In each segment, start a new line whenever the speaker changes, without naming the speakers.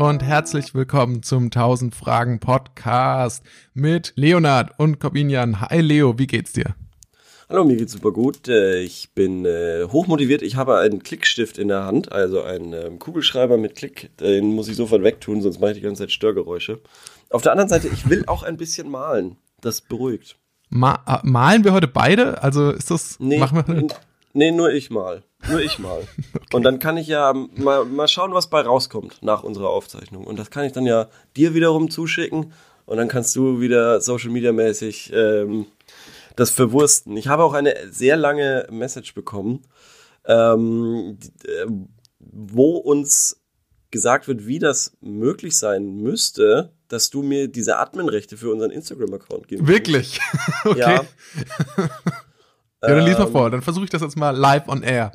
und herzlich willkommen zum 1000 Fragen Podcast mit Leonard und Corbinian. Hi Leo, wie geht's dir?
Hallo, mir geht's super gut. Äh, ich bin äh, hochmotiviert. Ich habe einen Klickstift in der Hand, also einen ähm, Kugelschreiber mit Klick. Den muss ich sofort wegtun, sonst mache ich die ganze Zeit Störgeräusche. Auf der anderen Seite, ich will auch ein bisschen malen. Das beruhigt.
Ma äh, malen wir heute beide? Also ist das.
Nee,
machen wir,
nee nur ich mal. Nur ich mal. okay. Und dann kann ich ja mal, mal schauen, was bei rauskommt nach unserer Aufzeichnung. Und das kann ich dann ja dir wiederum zuschicken. Und dann kannst du wieder Social Media mäßig ähm, das verwursten. Ich habe auch eine sehr lange Message bekommen, ähm, äh, wo uns gesagt wird, wie das möglich sein müsste, dass du mir diese Adminrechte für unseren Instagram-Account gibst.
Wirklich? okay. Ja. Ja, dann lies mal ähm, vor, dann versuche ich das jetzt mal live on air.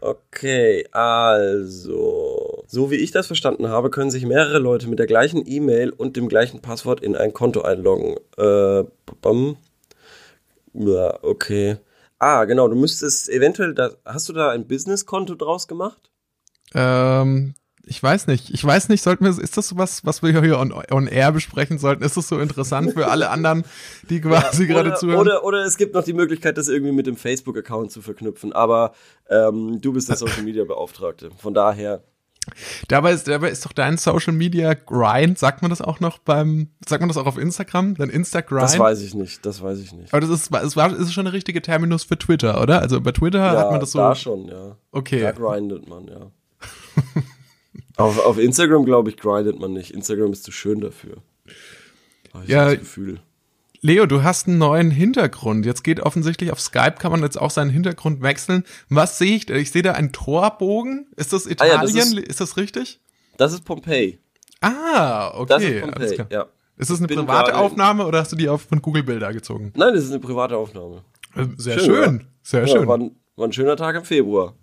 Okay, also, so wie ich das verstanden habe, können sich mehrere Leute mit der gleichen E-Mail und dem gleichen Passwort in ein Konto einloggen. Äh, bam. Ja, okay. Ah, genau, du müsstest eventuell, da, hast du da ein Business-Konto draus gemacht?
Ähm, ich weiß nicht. Ich weiß nicht, sollten wir, ist das was, was wir hier on, on air besprechen sollten? Ist das so interessant für alle anderen, die quasi ja, gerade zuhören?
Oder, oder es gibt noch die Möglichkeit, das irgendwie mit dem Facebook-Account zu verknüpfen. Aber ähm, du bist der Social Media Beauftragte. Von daher.
Dabei ist, dabei ist doch dein Social Media Grind, sagt man das auch noch beim, sagt man das auch auf Instagram? Dein Instagram?
Das weiß ich nicht, das weiß ich nicht.
Aber das ist, es war, ist schon eine richtige Terminus für Twitter, oder? Also bei Twitter ja, hat man das so.
Da schon, ja.
Okay.
Da grindet man, ja. Auf, auf Instagram, glaube ich, grindet man nicht. Instagram ist zu schön dafür.
ich ja, das Gefühl. Leo, du hast einen neuen Hintergrund. Jetzt geht offensichtlich auf Skype, kann man jetzt auch seinen Hintergrund wechseln. Was sehe ich da? Ich sehe da einen Torbogen. Ist das Italien? Ah, ja, das ist, ist, das richtig?
Das ist Pompeii.
Ah, okay.
Das ist Pompeii, ja.
Ist das eine private Aufnahme oder hast du die auf von Google Bilder gezogen?
Nein, das ist eine private Aufnahme.
Äh, sehr schön. schön. Sehr ja, schön.
War ein, war ein schöner Tag im Februar.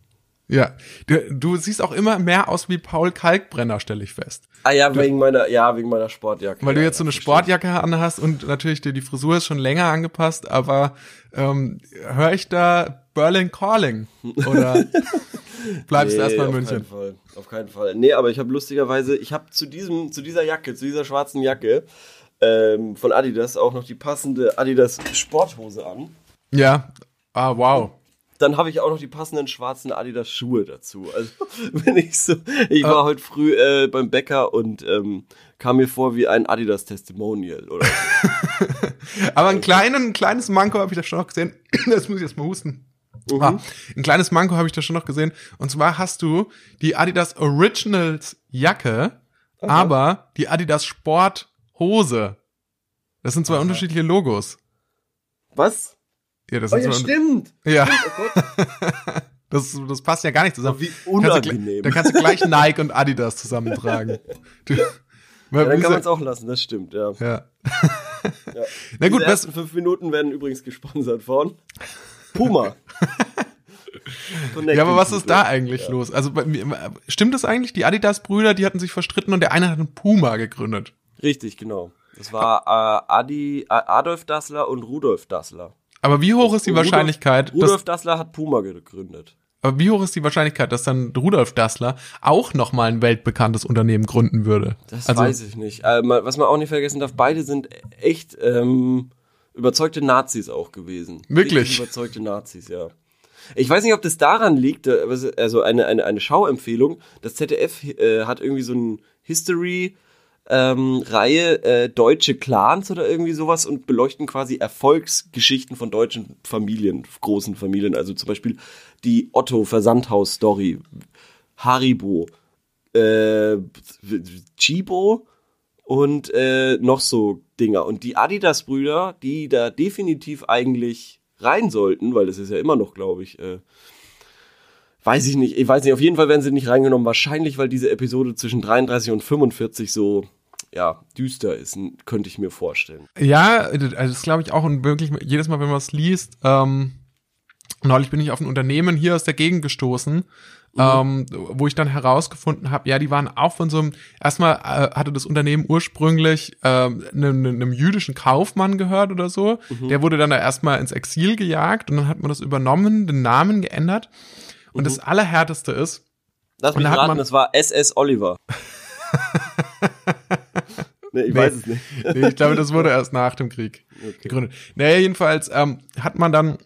Ja, du, siehst auch immer mehr aus wie Paul Kalkbrenner, stelle ich fest.
Ah ja, du, wegen meiner, ja, wegen meiner Sportjacke.
Weil du jetzt so eine Sportjacke anhast und natürlich die, die Frisur ist schon länger angepasst, aber ähm, höre ich da Berlin Calling oder bleibst nee, du erstmal in München?
Auf keinen Fall, auf keinen Fall. Nee, aber ich habe lustigerweise, ich habe zu diesem, zu dieser Jacke, zu dieser schwarzen Jacke ähm, von Adidas auch noch die passende Adidas Sporthose an.
Ja, ah wow
dann habe ich auch noch die passenden schwarzen Adidas Schuhe dazu. Also wenn ich so, ich war heute früh äh, beim Bäcker und ähm, kam mir vor wie ein Adidas Testimonial oder.
Aber ein, kleinen, ein kleines Manko habe ich da schon noch gesehen. Das muss ich jetzt mal husten. Mhm. Ah, ein kleines Manko habe ich da schon noch gesehen. Und zwar hast du die Adidas Originals Jacke, Aha. aber die Adidas Sport Hose. Das sind zwei Aha. unterschiedliche Logos.
Was?
Ja, das
oh, ja, stimmt.
Ja. Oh das, das passt ja gar nicht zusammen.
Wie unangenehm.
Da kannst du gleich Nike und Adidas zusammentragen. Du, ja,
dann kann man es auch lassen, das stimmt, ja.
Ja.
ja. Na gut, Die ersten fünf Minuten werden übrigens gesponsert von Puma.
ja, aber was ist da eigentlich ja. los? Also stimmt das eigentlich? Die Adidas-Brüder, die hatten sich verstritten und der eine hat einen Puma gegründet.
Richtig, genau. Das war äh, Adi, Adolf Dassler und Rudolf Dassler.
Aber wie hoch ist die Rudolf, Wahrscheinlichkeit?
Rudolf Dassler hat Puma gegründet.
Aber wie hoch ist die Wahrscheinlichkeit, dass dann Rudolf Dassler auch nochmal ein weltbekanntes Unternehmen gründen würde?
Das also, weiß ich nicht. Äh, was man auch nicht vergessen darf, beide sind echt ähm, überzeugte Nazis auch gewesen.
Wirklich? Richtig
überzeugte Nazis, ja. Ich weiß nicht, ob das daran liegt, äh, also eine, eine, eine Schauempfehlung. Das ZDF äh, hat irgendwie so ein History ähm, Reihe äh, deutsche Clans oder irgendwie sowas und beleuchten quasi Erfolgsgeschichten von deutschen Familien, großen Familien. Also zum Beispiel die Otto Versandhaus Story, Haribo, äh, Chibo und äh, noch so Dinger. Und die Adidas-Brüder, die da definitiv eigentlich rein sollten, weil das ist ja immer noch, glaube ich, äh, weiß ich nicht, ich weiß nicht, auf jeden Fall werden sie nicht reingenommen. Wahrscheinlich, weil diese Episode zwischen 33 und 45 so ja, düster ist, könnte ich mir vorstellen.
Ja, also das glaube ich auch und wirklich jedes Mal, wenn man es liest, ähm, neulich bin ich auf ein Unternehmen hier aus der Gegend gestoßen, mhm. ähm, wo ich dann herausgefunden habe, ja, die waren auch von so einem, erstmal äh, hatte das Unternehmen ursprünglich ähm, einem, ne, einem jüdischen Kaufmann gehört oder so, mhm. der wurde dann da erstmal ins Exil gejagt und dann hat man das übernommen, den Namen geändert und mhm. das Allerhärteste ist,
Lass mich raten,
man,
das war SS Oliver. nee, ich
Nee.
weiß es nicht.
Nee, ich glaube, das wurde erst nach dem Krieg gegründet. Naja, jedenfalls ähm, hat man dann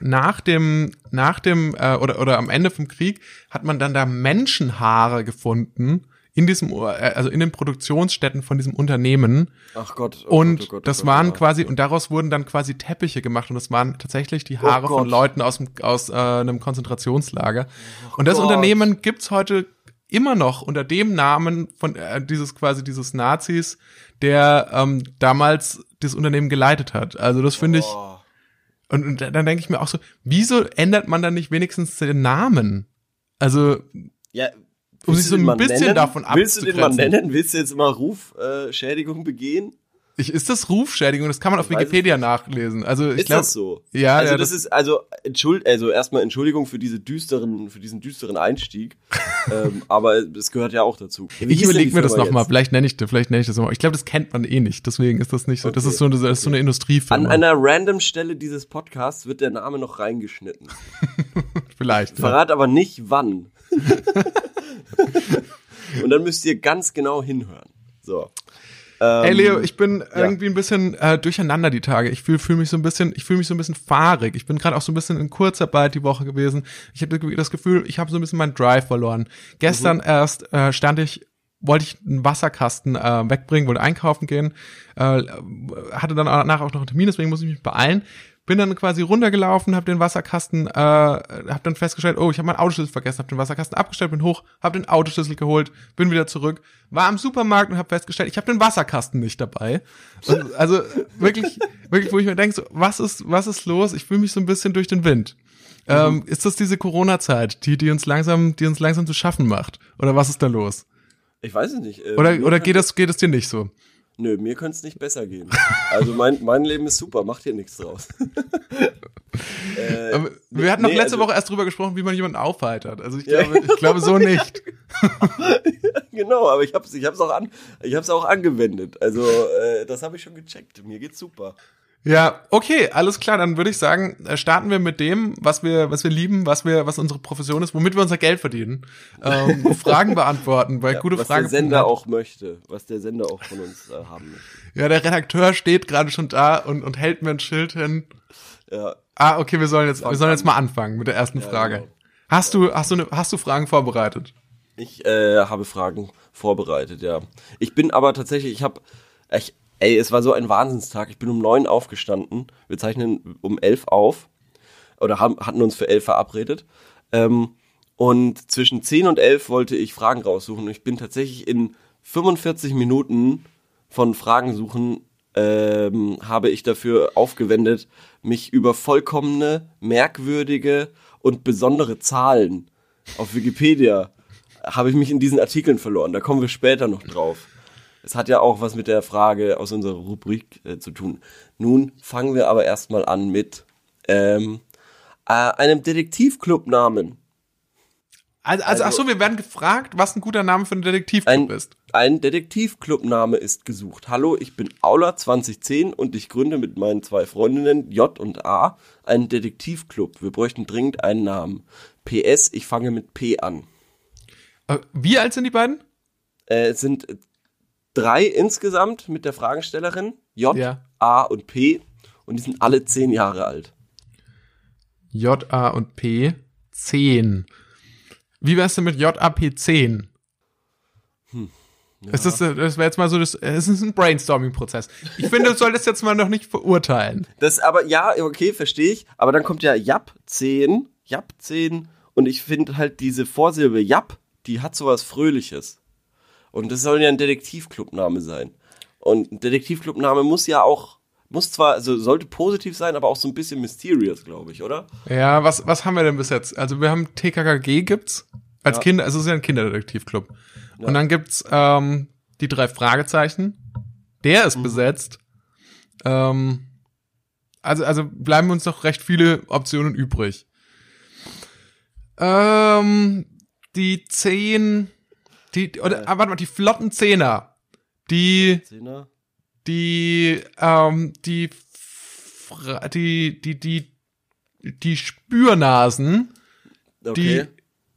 nach dem, nach dem, äh, oder, oder am Ende vom Krieg hat man dann da Menschenhaare gefunden in diesem, äh, also in den Produktionsstätten von diesem Unternehmen.
Ach Gott. oh
Und
Gott, oh Gott, oh
das
Gott,
waren quasi, und daraus wurden dann quasi Teppiche gemacht und das waren tatsächlich die Haare
Oh
von
Gott.
Leuten aus, dem, aus äh, einem Konzentrationslager. und das. Unternehmen gibt's heute immer noch unter dem Namen von äh, dieses quasi dieses Nazis, der ähm, damals das Unternehmen geleitet hat. Also das finde ich,
Oh.
und, und dann denke ich mir auch so, wieso ändert man dann nicht wenigstens den Namen? Also,
Ja,
Um sich so ein
mal
bisschen
nennen?
davon
Willst du den mal
abzugrenzen.
nennen? Willst du jetzt immer Rufschädigung äh, begehen?
Ich, ist das Rufschädigung? Das kann man auf
weiß
Wikipedia nachlesen. Also ich
Ist
glaube,
das so?
ja,
also
ja,
das,
das-
ist also entschuld also erstmal Entschuldigung für diese düsteren für diesen düsteren Einstieg, ähm, aber es gehört ja auch dazu. Wie
ich überlege mir das nochmal. Vielleicht nenne ich das, vielleicht nenne ich das nochmal. Ich glaube, das kennt man eh nicht. Deswegen ist das nicht so. Das
Okay.
ist so, eine- das ist so eine Industriefirma.
An einer random Stelle dieses Podcasts wird der Name noch reingeschnitten.
vielleicht. Ja.
Verrat aber nicht wann. Und dann müsst ihr ganz genau hinhören. So. Ähm,
Ey Leo, ich bin irgendwie ein bisschen äh, durcheinander die Tage. Ich fühle fühl mich so ein bisschen, ich fühle mich so ein bisschen fahrig. Ich bin gerade auch so ein bisschen in Kurzarbeit die Woche gewesen. Ich habe das Gefühl, ich habe so ein bisschen meinen Drive verloren. Gestern
Mhm.
erst äh, stand ich, wollte ich einen Wasserkasten äh, wegbringen, wollte einkaufen gehen, äh, hatte dann danach auch noch einen Termin, deswegen muss ich mich beeilen. Bin dann quasi runtergelaufen, habe den Wasserkasten, äh, habe dann festgestellt, oh, ich habe meinen Autoschlüssel vergessen, habe den Wasserkasten abgestellt, bin hoch, habe den Autoschlüssel geholt, bin wieder zurück, war am Supermarkt und habe festgestellt, ich habe den Wasserkasten nicht dabei. Und, also wirklich, wirklich, wo ich mir denke, so, was ist, was ist los? Ich fühle mich so ein bisschen durch den Wind. Ähm, ist das diese Corona-Zeit, die, die uns langsam, die uns langsam zu schaffen macht? Oder was ist da los?
Ich weiß es nicht. äh,
Oder, oder geht es, geht es dir nicht so?
Nö, mir könnte es nicht besser gehen. Also mein, mein Leben ist super, macht hier nichts draus. äh,
wir hatten noch
nee,
letzte
also-
Woche erst drüber gesprochen, wie man jemanden aufheitert. Also ich
Ja.
glaube, ich glaube so nicht.
genau, aber ich hab's, ich hab's auch an, ich hab's auch angewendet. Also äh, das habe ich schon gecheckt. Mir geht's super.
Ja, okay, alles klar. Dann würde ich sagen, äh, starten wir mit dem, was wir, was wir lieben, was wir, was unsere Profession ist, womit wir unser Geld verdienen. Ähm, Fragen beantworten, bei gute
was
Frage.
der Sender auch möchte, was der Sender auch von uns äh, haben möchte.
Ja, der Redakteur steht gerade schon da und, und hält mir ein Schild hin.
Ja,
Ah, okay, wir sollen jetzt, wir sollen jetzt mal anfangen mit der ersten
Ja,
Frage.
genau.
Hast du, hast du, ne, hast du Fragen vorbereitet?
ich äh, habe Fragen vorbereitet, ja. Ich bin aber tatsächlich, ich habe, ich, ey, es war so ein Wahnsinnstag. Ich bin um neun aufgestanden. Wir zeichnen um elf auf oder haben, hatten uns für elf verabredet. Ähm, und zwischen 10 und 11 wollte ich Fragen raussuchen. Und ich bin tatsächlich in 45 Minuten von Fragen suchen, ähm, habe ich dafür aufgewendet, mich über vollkommene, merkwürdige und besondere Zahlen auf Wikipedia habe ich mich in diesen Artikeln verloren. Da kommen wir später noch drauf. Es hat ja auch was mit der Frage aus unserer Rubrik äh, zu tun. Nun fangen wir aber erstmal an mit ähm, äh, einem Detektivclubnamen.
Also, also, ach
Also-
so, wir werden gefragt, was ein guter Name für einen Detektivclub
Ein,
ist.
ein Detektivclubname ist gesucht. Hallo, ich bin Aula 2010 und ich gründe mit meinen zwei Freundinnen J und A einen Detektivclub. Wir bräuchten dringend einen Namen. PS, ich fange mit P an.
Äh, Wie alt sind die beiden?
Äh, es sind drei insgesamt mit der Fragestellerin. J,
Ja.
A und P. Und die sind alle zehn Jahre alt.
J, A und P 10. Wie wär's denn mit J, A, P 10? Ist das, äh, das wäre jetzt mal so, das, es ist ein Brainstorming-Prozess. Ich finde, du solltest jetzt mal noch nicht verurteilen.
Das aber, ja, okay, verstehe ich. Aber dann kommt ja Jap 10, Jap 10. Und ich finde halt diese Vorsilbe Jap, die hat sowas Fröhliches. Und das soll ja ein Detektivclubname sein. Und ein Detektivclubname muss ja auch, muss zwar, also sollte positiv sein, aber auch so ein bisschen mysterious, glaube ich, oder?
Ja, was, was haben wir denn bis jetzt? Also wir haben TKKG gibt's als
Ja.
Kinder, also es ist ja ein Kinderdetektivclub. Und dann gibt's ähm, die drei Fragezeichen. Der ist besetzt. Ähm, also, also bleiben uns noch recht viele Optionen übrig. Ähm, die zehn, die, oder, ah, warte mal, die flotten Zehner. Die,
Zehner?
die, ähm, die, die, die, die, die Spürnasen,
Okay.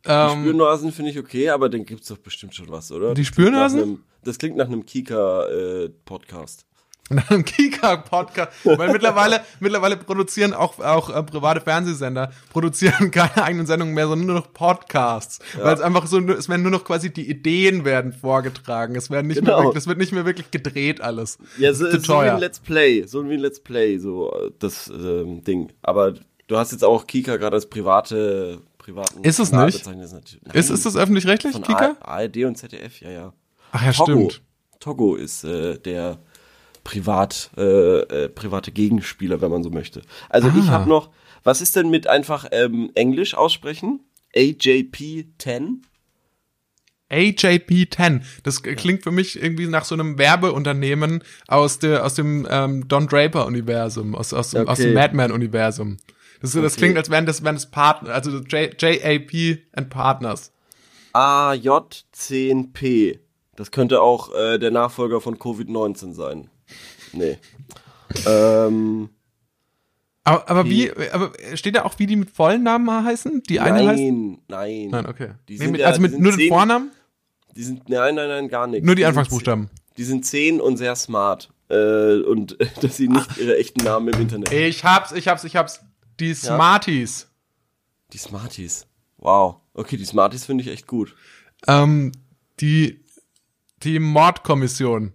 Die
Ähm,
Spürnasen finde ich okay, aber dann gibt's doch bestimmt schon was, oder?
Die Spürnasen?
Das klingt nach einem Kika-Podcast.
Nach einem Kika-Podcast. Weil mittlerweile, mittlerweile produzieren auch, auch äh, private Fernsehsender, produzieren keine eigenen Sendungen mehr, sondern nur noch Podcasts. Weil es einfach so, es werden nur noch quasi die Ideen werden vorgetragen. Es werden nicht mehr
Genau.
wirklich, es wird nicht mehr wirklich gedreht alles.
Ja, so,
Zu
so wie ein Let's Play, so wie ein Let's Play, so äh, das ähm, Ding. Aber du hast jetzt auch Kika gerade als private, privaten.
Ist es
Kanal
nicht?
das Nein,
Ist, ist das öffentlich-rechtlich, Kika?
A- ARD und ZDF, ja, ja.
Ach ja,
Togo.
stimmt.
Togo ist äh, der privat, äh, äh, private Gegenspieler, wenn man so möchte. Also ich
Ah.
habe noch, was ist denn mit einfach ähm, Englisch aussprechen? AJP 10?
AJP10. Das klingt für mich irgendwie nach so einem Werbeunternehmen aus, der, aus dem ähm, Don Draper-Universum, aus, aus, dem- aus dem
Okay.
Madman-Universum. Das, das
Okay.
klingt, als wären das, wären das Partner, also JAP and Partners.
AJ10P. Das könnte auch äh, der Nachfolger von Covid-19 sein. Nee. ähm,
Aber, aber
Die-
wie, aber steht da auch, wie die mit vollen Namen heißen? Die eine heißt?
nein, nein.
Nein, okay.
Die
Nee,
sind
mit,
ja-
also
die
mit nur den
zehn-
Vornamen?
Die sind, nein, nein, nein, gar nichts.
Nur die
sind
Anfangsbuchstaben.
ze- Die sind zehn und sehr smart. Äh, und dass sie nicht ihre echten Namen im Internet.
Ich hab's, ich hab's, ich hab's. Die Smarties.
Die Smarties. Wow. Okay, die Smarties finde ich echt gut.
Ähm, die, die Mordkommission.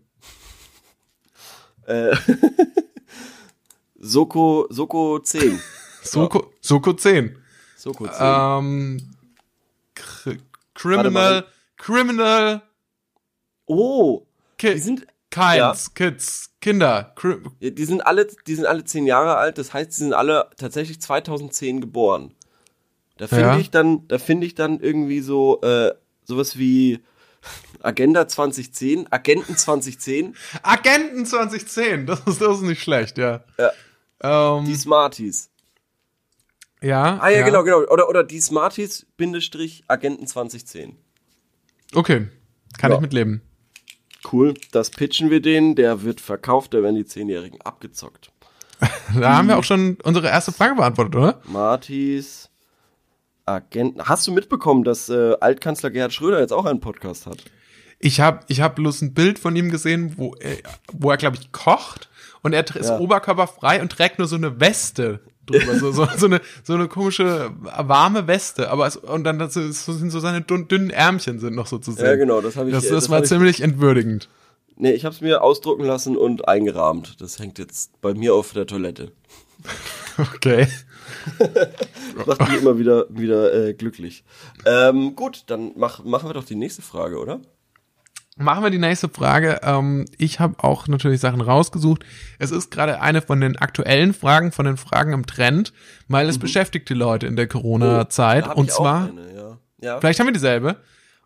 Äh, Soko, Soko 10.
Soko, Soko 10.
Soko 10.
Ähm, Cr Criminal. Criminal,
oh,
Ki
die sind,
Kinds, Kids, Kinder. Cri
ja, die sind alle, die sind alle zehn Jahre alt. Das heißt, sie sind alle tatsächlich 2010 geboren. Da finde
Ja.
ich dann, da finde ich dann irgendwie so, äh, sowas wie Agenda 2010, Agenten 2010,
Agenten 2010, das ist, das ist nicht schlecht, ja.
Ja.
Ähm,
die Smarties.
ja.
Ah ja, genau, genau. Oder, oder die Smarties, Bindestrich, Agenten 2010.
Okay, kann
Ja.
ich mitleben.
Cool, das pitchen wir denen, der wird verkauft, da werden die Zehnjährigen abgezockt.
Da haben wir auch schon unsere erste Frage beantwortet, oder?
Martis, Agenten. Hast du mitbekommen, dass äh, Altkanzler Gerhard Schröder jetzt auch einen Podcast hat?
Ich habe ich hab bloß ein Bild von ihm gesehen, wo er, wo er glaube ich, kocht und er ist
Ja.
oberkörperfrei und trägt nur so eine Weste drüber, so, so, so, eine, so eine komische, warme Weste. Aber es, und dann das sind so seine dünn, dünnen Ärmchen sind noch so zu sehen.
Ja, genau, das habe ich.
Das,
äh,
das, war
hab ich,
ziemlich entwürdigend.
Nee, ich habe es mir ausdrucken lassen und eingerahmt. Das hängt jetzt bei mir auf der Toilette.
Okay.
Macht mich immer wieder, wieder äh, glücklich. Ähm, gut, dann mach, machen wir doch die nächste Frage, oder?
Machen wir die nächste Frage. Ähm, ich habe auch natürlich Sachen rausgesucht. Es ist gerade eine von den aktuellen Fragen, von den Fragen im Trend, weil es beschäftigt die Leute in der Corona-Zeit.
Mhm. Oh, Da hab
und zwar,
eine, ja. Ja.
vielleicht haben wir dieselbe.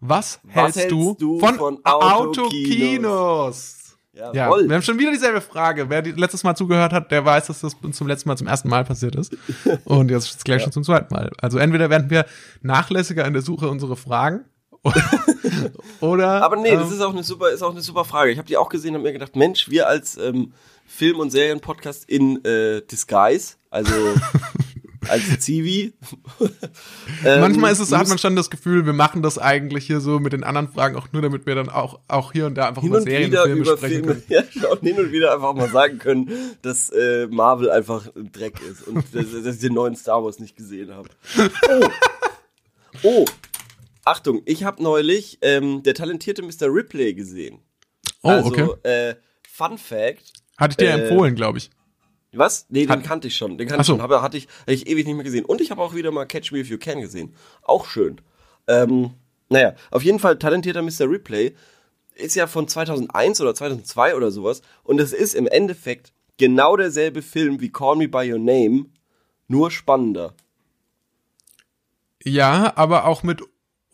Was, hältst,
hältst
du,
du
von,
von
Autokinos? Ja,
Jawohl.
wir haben schon wieder dieselbe Frage. Wer die letztes Mal zugehört hat, der weiß, dass das uns zum letzten Mal zum ersten Mal passiert ist. Und jetzt ist es gleich schon zum zweiten Mal. Also entweder werden wir nachlässiger in der Suche unserer Fragen oder.
Aber nee, das
ähm,
ist auch eine super, ist auch eine super Frage. Ich habe die auch gesehen und mir gedacht, Mensch, wir als ähm, Film- und Serienpodcast in äh, Disguise, also als Zivi. ähm,
Manchmal ist es, hat man schon das Gefühl, wir machen das eigentlich hier so mit den anderen Fragen auch nur, damit wir dann auch, auch hier und da einfach über
und
Serien und Filme
über
sprechen
Filme,
können.
ja, schon hin und wieder einfach mal sagen können, dass äh, Marvel einfach ein Dreck ist und dass, dass ich den neuen Star Wars nicht gesehen habe. Oh. oh, Achtung, ich habe neulich ähm, der talentierte Mr. Ripley gesehen.
Oh,
also,
okay.
äh, Fun Fact,
Hatte ich dir
äh,
empfohlen, glaube ich.
Was? Nee, den
Hat-
kannte ich schon. Den kannte ich schon. Aber hatte ich, hatte ich ewig nicht mehr gesehen. Und ich habe auch wieder mal Catch Me If You Can gesehen. Auch schön. Ähm, naja, auf jeden Fall talentierter Mr. Replay ist ja von 2001 oder 2002 oder sowas. Und es ist im Endeffekt genau derselbe Film wie Call Me By Your Name, nur spannender.
Ja, aber auch mit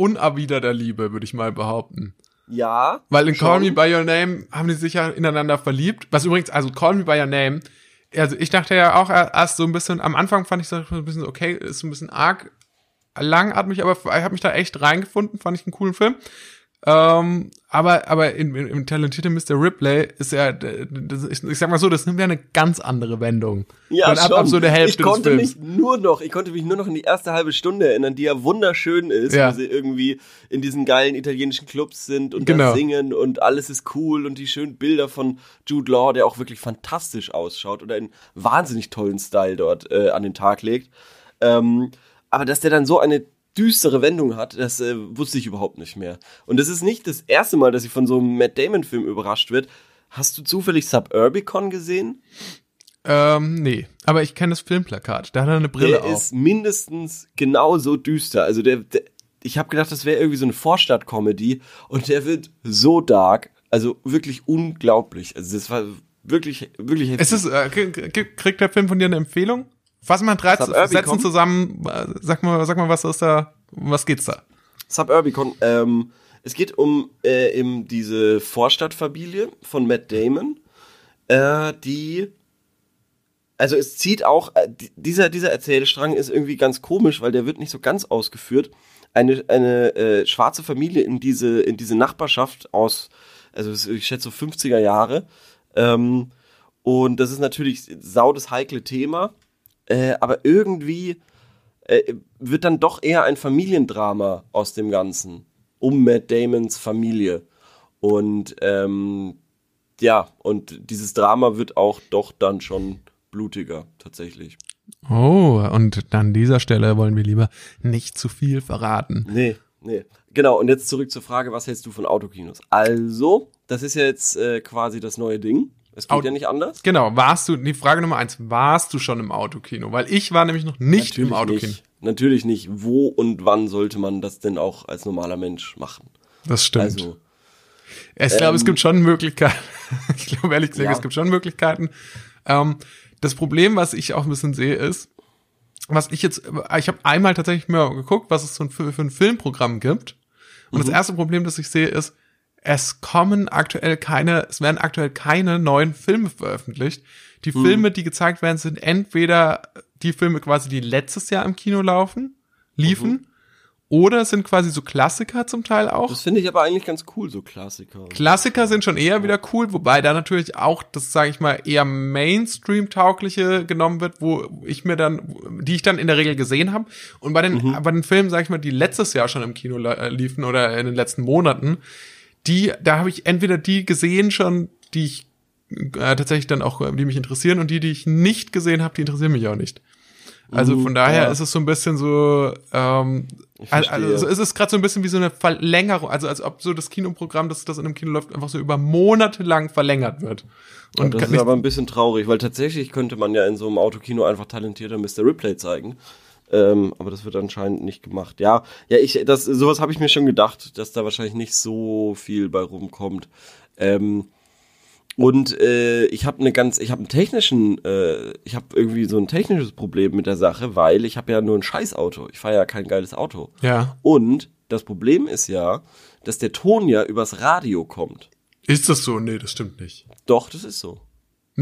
unerwiderter Liebe, würde ich mal behaupten.
Ja.
Weil in
schon.
Call Me By Your Name haben die sich ja ineinander verliebt. Was übrigens, also Call Me By Your Name, also ich dachte ja auch erst so ein bisschen, am Anfang fand ich so ein bisschen, okay, ist ein bisschen arg langatmig, aber ich habe mich da echt reingefunden, fand ich einen coolen Film. Ähm, aber aber in, in, im talentierte Mr. Ripley ist ja, das, ich, ich sag mal so, das nimmt ja eine ganz andere Wendung.
Ja, schon.
ab, ab so der Hälfte
ich konnte mich nur noch, ich konnte mich nur noch in die erste halbe Stunde erinnern, die ja wunderschön ist,
Ja.
wo sie irgendwie in diesen geilen italienischen Clubs sind und
Genau.
singen und alles ist cool und die schönen Bilder von Jude Law, der auch wirklich fantastisch ausschaut und einen wahnsinnig tollen Style dort äh, an den Tag legt. Ähm, aber dass der dann so eine düstere Wendung hat, das äh, wusste ich überhaupt nicht mehr. Und das ist nicht das erste Mal, dass ich von so einem Matt Damon-Film überrascht wird. Hast du zufällig Suburbicon gesehen?
Ähm, nee, aber ich kenne das Filmplakat. Da hat er eine Brille
Der
auf.
ist mindestens genauso düster. Also der, der ich habe gedacht, das wäre irgendwie so eine Vorstadt-Comedy und der wird so dark, also wirklich unglaublich. Also das war wirklich, wirklich heftig.
Ist es, äh, kriegt der Film von dir eine Empfehlung? Fass mal 13
Suburbicon?
Sätzen zusammen. äh, Sag mal, sag mal, was ist da, was geht's da?
Suburbicon. Ähm, es geht um äh, eben diese Vorstadtfamilie von Matt Damon, äh, die also es zieht auch äh, di- dieser dieser Erzählstrang ist irgendwie ganz komisch, weil der wird nicht so ganz ausgeführt. Eine eine äh, schwarze Familie in diese in diese Nachbarschaft aus also ich schätze so 50er Jahre ähm, und das ist natürlich sau das heikle Thema, äh, aber irgendwie äh, wird dann doch eher ein Familiendrama aus dem Ganzen um Matt Damons Familie. Und ähm, ja, und dieses Drama wird auch doch dann schon blutiger, tatsächlich.
Oh, und an dieser Stelle wollen wir lieber nicht zu viel verraten.
Nee, nee. Genau, und jetzt zurück zur Frage, was hältst du von Autokinos? Also, das ist ja jetzt äh, quasi das neue Ding. Es geht
Au-
ja nicht anders.
Genau, warst du, die Frage Nummer eins, warst du schon im Autokino? Weil ich war nämlich noch nicht im Autokino.
nicht. Natürlich nicht. Wo und wann sollte man das denn auch als normaler Mensch machen?
Das stimmt.
Also,
ich glaube, es
ähm,
gibt schon Möglichkeiten. ich glaube, ehrlich gesagt,
Ja.
es gibt schon Möglichkeiten. Ähm, das Problem, was ich auch ein bisschen sehe, ist, was ich jetzt, ich habe einmal tatsächlich mal geguckt, was es so für, für ein Filmprogramm gibt. Und
Mhm.
das erste Problem, das ich sehe, ist, es kommen aktuell keine, es werden aktuell keine neuen Filme veröffentlicht. Die
Mhm.
Filme, die gezeigt werden, sind entweder die Filme quasi, die letztes Jahr im Kino laufen, liefen,
Mhm.
oder sind quasi so Klassiker zum Teil auch.
das finde ich aber eigentlich ganz cool, so Klassiker.
Klassiker sind schon eher wieder cool, wobei da natürlich auch, das sage ich mal, eher Mainstream-taugliche genommen wird, wo ich mir dann, die ich dann in der Regel gesehen habe. Und bei den,
Mhm.
bei den Filmen, sage ich mal, die letztes Jahr schon im Kino äh, liefen oder in den letzten Monaten, die, da habe ich entweder die gesehen schon, die ich äh, tatsächlich dann auch, äh, die mich interessieren und die, die ich nicht gesehen habe, die interessieren mich auch nicht. Also von daher
ja.
ist es so ein bisschen so, ähm, also es ist gerade so ein bisschen wie so eine Verlängerung, also als ob so das Kinoprogramm, das das in einem Kino läuft, einfach so über Monate lang verlängert wird. Und
das
kann
ist aber ein bisschen traurig, weil tatsächlich könnte man ja in so einem Autokino einfach talentierter Mr. Ripley zeigen. Ähm, aber das wird anscheinend nicht gemacht. Ja, ja, ich, das, sowas habe ich mir schon gedacht, dass da wahrscheinlich nicht so viel bei rumkommt. Ähm, und äh, ich habe eine ganz, ich habe einen technischen, äh, ich habe irgendwie so ein technisches Problem mit der Sache, weil ich habe ja nur ein Scheißauto. Ich fahre ja kein geiles Auto.
ja.
Und das Problem ist ja, dass der Ton ja übers Radio kommt.
Ist das so? Nee, das stimmt nicht.
Doch, das ist so.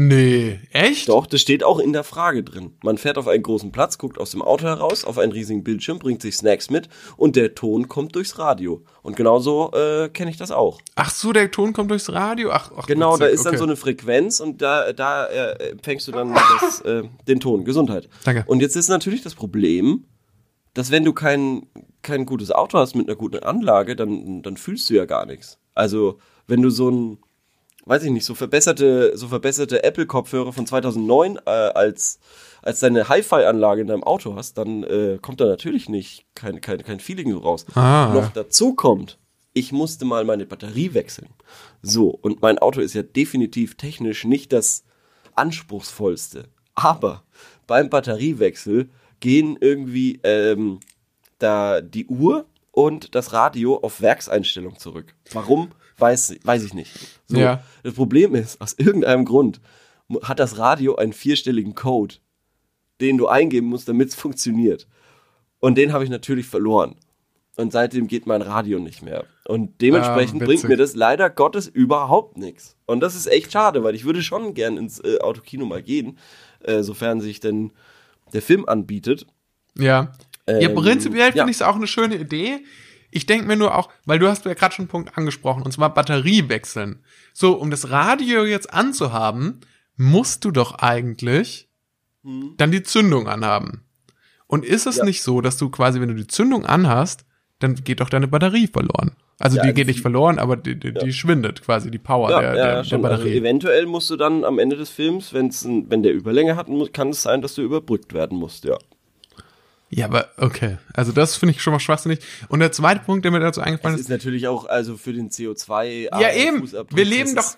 Nee, echt?
Doch, das steht auch in der Frage drin. Man fährt auf einen großen Platz, guckt aus dem Auto heraus, auf einen riesigen Bildschirm, bringt sich Snacks mit und der Ton kommt durchs Radio. Und genauso äh, kenne ich das auch.
Ach so, der Ton kommt durchs Radio. Ach, ach
Genau, da ist dann
okay.
so eine Frequenz und da, da äh, empfängst du dann das, äh, den Ton. Gesundheit.
Danke.
Und jetzt ist natürlich das Problem, dass wenn du kein, kein gutes Auto hast mit einer guten Anlage, dann, dann fühlst du ja gar nichts. Also, wenn du so ein, weiß ich nicht, so verbesserte, so verbesserte Apple-Kopfhörer von 2009 äh, als, als deine Hi-Fi-Anlage in deinem Auto hast, dann äh, kommt da natürlich nicht kein, kein, kein Feeling so raus.
Ah.
Noch dazu kommt, ich musste mal meine Batterie wechseln. So, und mein Auto ist ja definitiv technisch nicht das anspruchsvollste. Aber beim Batteriewechsel gehen irgendwie ähm, da die Uhr und das Radio auf Werkseinstellung zurück. Warum? Weiß, weiß ich nicht. So,
Ja.
Das Problem ist, aus irgendeinem Grund hat das Radio einen vierstelligen Code, den du eingeben musst, damit es funktioniert. Und den habe ich natürlich verloren. Und seitdem geht mein Radio nicht mehr. Und dementsprechend
Ah,
bringt mir das leider Gottes überhaupt nichts. Und das ist echt schade, weil ich würde schon gern ins äh, Autokino mal gehen, äh, sofern sich denn der Film anbietet.
Ja. Ja,
Ähm,
prinzipiell
ja.
finde ich es auch eine schöne Idee. Ich denke mir nur auch, weil du hast ja gerade schon einen Punkt angesprochen, und zwar Batterie wechseln. So, um das Radio jetzt anzuhaben, musst du doch eigentlich hm. dann die Zündung anhaben. Und ist es ja. nicht so, dass du quasi, wenn du die Zündung anhast, dann geht doch deine Batterie verloren. Also ja, die geht nicht verloren, aber die, die, ja. die schwindet quasi, die Power
ja,
der,
der, der also Batterie. Also eventuell musst du dann am Ende des Films, wenn's ein, wenn der Überlänge hat, kann es sein, dass du überbrückt werden musst, ja.
Ja, aber okay. Also das finde ich schon mal schwachsinnig. Und der zweite Punkt, der mir dazu eingefallen ist.
ist natürlich auch, also für den CO2.
Ja, eben. Wir leben doch.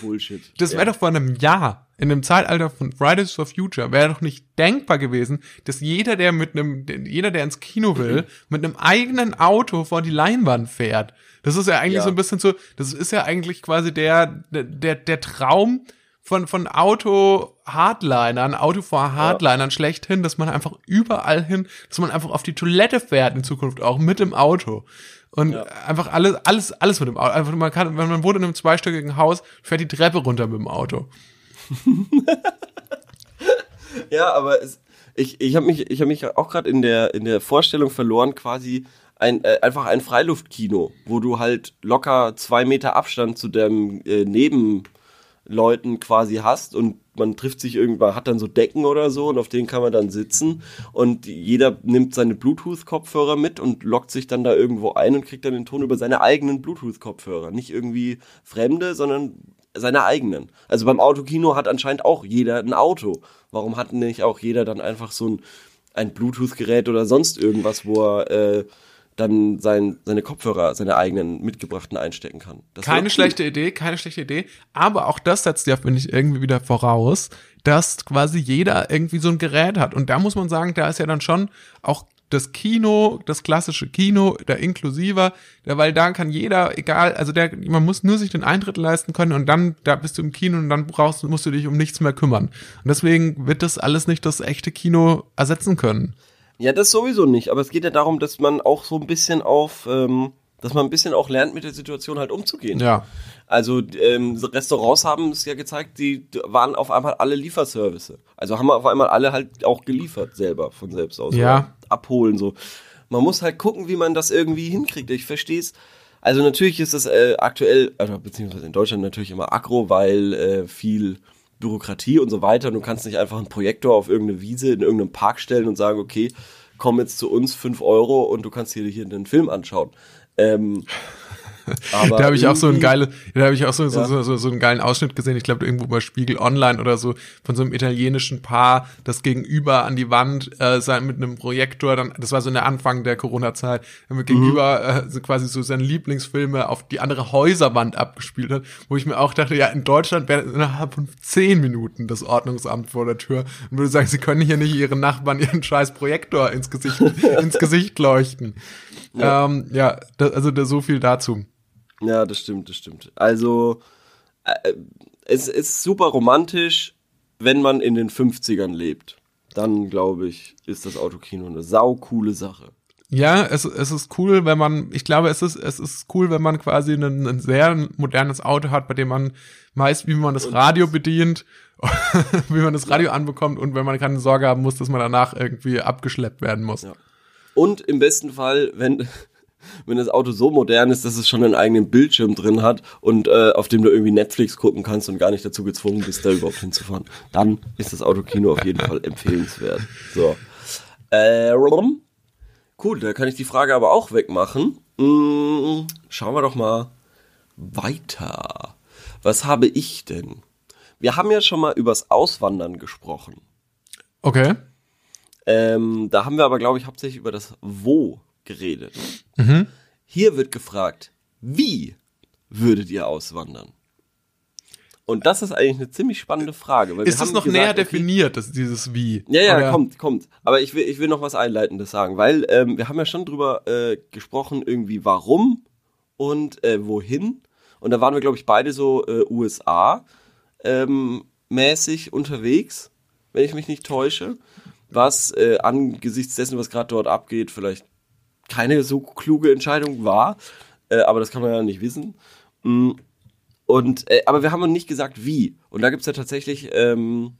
Bullshit.
Das wäre ja. doch vor einem Jahr, in dem Zeitalter von Fridays for Future, wäre doch nicht denkbar gewesen, dass jeder, der mit einem, jeder, der ins Kino will, mhm. mit einem eigenen Auto vor die Leinwand fährt. Das ist ja eigentlich ja. so ein bisschen so, das ist ja eigentlich quasi der, der, der Traum, von, von Auto-Hardlinern, Auto vor Hardlinern ja. schlechthin, dass man einfach überall hin, dass man einfach auf die Toilette fährt in Zukunft auch mit dem Auto. Und ja. einfach alles, alles, alles mit dem Auto. Einfach, man kann, wenn man wohnt in einem zweistöckigen Haus, fährt die Treppe runter mit dem Auto.
ja, aber es, ich, ich habe mich, ich habe mich auch gerade in der, in der Vorstellung verloren, quasi ein, äh, einfach ein Freiluftkino, wo du halt locker zwei Meter Abstand zu dem äh, Neben, Leuten quasi hast und man trifft sich irgendwann, hat dann so Decken oder so und auf denen kann man dann sitzen und jeder nimmt seine Bluetooth-Kopfhörer mit und lockt sich dann da irgendwo ein und kriegt dann den Ton über seine eigenen Bluetooth-Kopfhörer. Nicht irgendwie fremde, sondern seine eigenen. Also beim Autokino hat anscheinend auch jeder ein Auto. Warum hat nicht auch jeder dann einfach so ein, ein Bluetooth-Gerät oder sonst irgendwas, wo er äh, dann sein, seine Kopfhörer, seine eigenen mitgebrachten einstecken kann.
Das keine schlechte Idee, keine schlechte Idee. Aber auch das setzt ja, finde ich, irgendwie wieder voraus, dass quasi jeder irgendwie so ein Gerät hat. Und da muss man sagen, da ist ja dann schon auch das Kino, das klassische Kino, der inklusiver, der, weil da kann jeder, egal, also der, man muss nur sich den Eintritt leisten können und dann, da bist du im Kino und dann brauchst, musst du dich um nichts mehr kümmern. Und deswegen wird das alles nicht das echte Kino ersetzen können.
Ja, das sowieso nicht, aber es geht ja darum, dass man auch so ein bisschen auf, ähm, dass man ein bisschen auch lernt, mit der Situation halt umzugehen.
Ja.
Also ähm, Restaurants haben es ja gezeigt, die waren auf einmal alle Lieferservice. Also haben auf einmal alle halt auch geliefert selber von selbst aus.
Ja.
Abholen so. Man muss halt gucken, wie man das irgendwie hinkriegt. Ich verstehe es. Also natürlich ist es äh, aktuell, also beziehungsweise in Deutschland natürlich immer aggro, weil äh, viel Bürokratie und so weiter. Du kannst nicht einfach einen Projektor auf irgendeine Wiese in irgendeinem Park stellen und sagen, okay, komm jetzt zu uns, fünf Euro und du kannst hier, hier einen Film anschauen. Ähm,
aber da habe ich auch so ein geile, da habe ich auch so, ja. so, so, so einen geilen Ausschnitt gesehen, ich glaube irgendwo bei Spiegel Online oder so, von so einem italienischen Paar, das gegenüber an die Wand äh, sein, mit einem Projektor, dann, das war so in der Anfang der Corona-Zeit, mhm. gegenüber äh, so quasi so seine Lieblingsfilme auf die andere Häuserwand abgespielt hat, wo ich mir auch dachte, ja, in Deutschland wäre innerhalb von zehn Minuten das Ordnungsamt vor der Tür und würde sagen, sie können hier nicht ihren Nachbarn ihren scheiß Projektor ins Gesicht, ins Gesicht leuchten. Ja, ähm, ja das, also da, so viel dazu.
Ja, das stimmt, das stimmt. Also, äh, es ist super romantisch, wenn man in den 50ern lebt. Dann, glaube ich, ist das Autokino eine saukoole Sache.
Ja, es, es ist cool, wenn man, ich glaube, es ist, es ist cool, wenn man quasi ein, ein sehr modernes Auto hat, bei dem man meist, wie man das Radio bedient, wie man das Radio anbekommt und wenn man keine Sorge haben muss, dass man danach irgendwie abgeschleppt werden muss. Ja.
Und im besten Fall, wenn, wenn das Auto so modern ist, dass es schon einen eigenen Bildschirm drin hat und äh, auf dem du irgendwie Netflix gucken kannst und gar nicht dazu gezwungen bist, da überhaupt hinzufahren, dann ist das Autokino auf jeden Fall empfehlenswert. So. Äh, cool, da kann ich die Frage aber auch wegmachen. Hm, schauen wir doch mal weiter. Was habe ich denn? Wir haben ja schon mal übers Auswandern gesprochen.
Okay.
Ähm, da haben wir aber, glaube ich, hauptsächlich über das Wo geredet. Mhm. Hier wird gefragt, wie würdet ihr auswandern? Und das ist eigentlich eine ziemlich spannende Frage.
ist das noch gesagt, näher okay, definiert, das, dieses Wie?
Ja, ja, Oder? kommt, kommt. Aber ich will, ich will noch was Einleitendes sagen, weil ähm, wir haben ja schon drüber äh, gesprochen, irgendwie warum und äh, wohin. Und da waren wir, glaube ich, beide so äh, USA ähm, unterwegs, wenn ich mich nicht täusche. Was äh, angesichts dessen, was gerade dort abgeht, vielleicht keine so kluge Entscheidung war. Äh, aber das kann man ja nicht wissen. Mm, und, äh, aber wir haben nicht gesagt, wie. Und da gibt es ja tatsächlich ähm,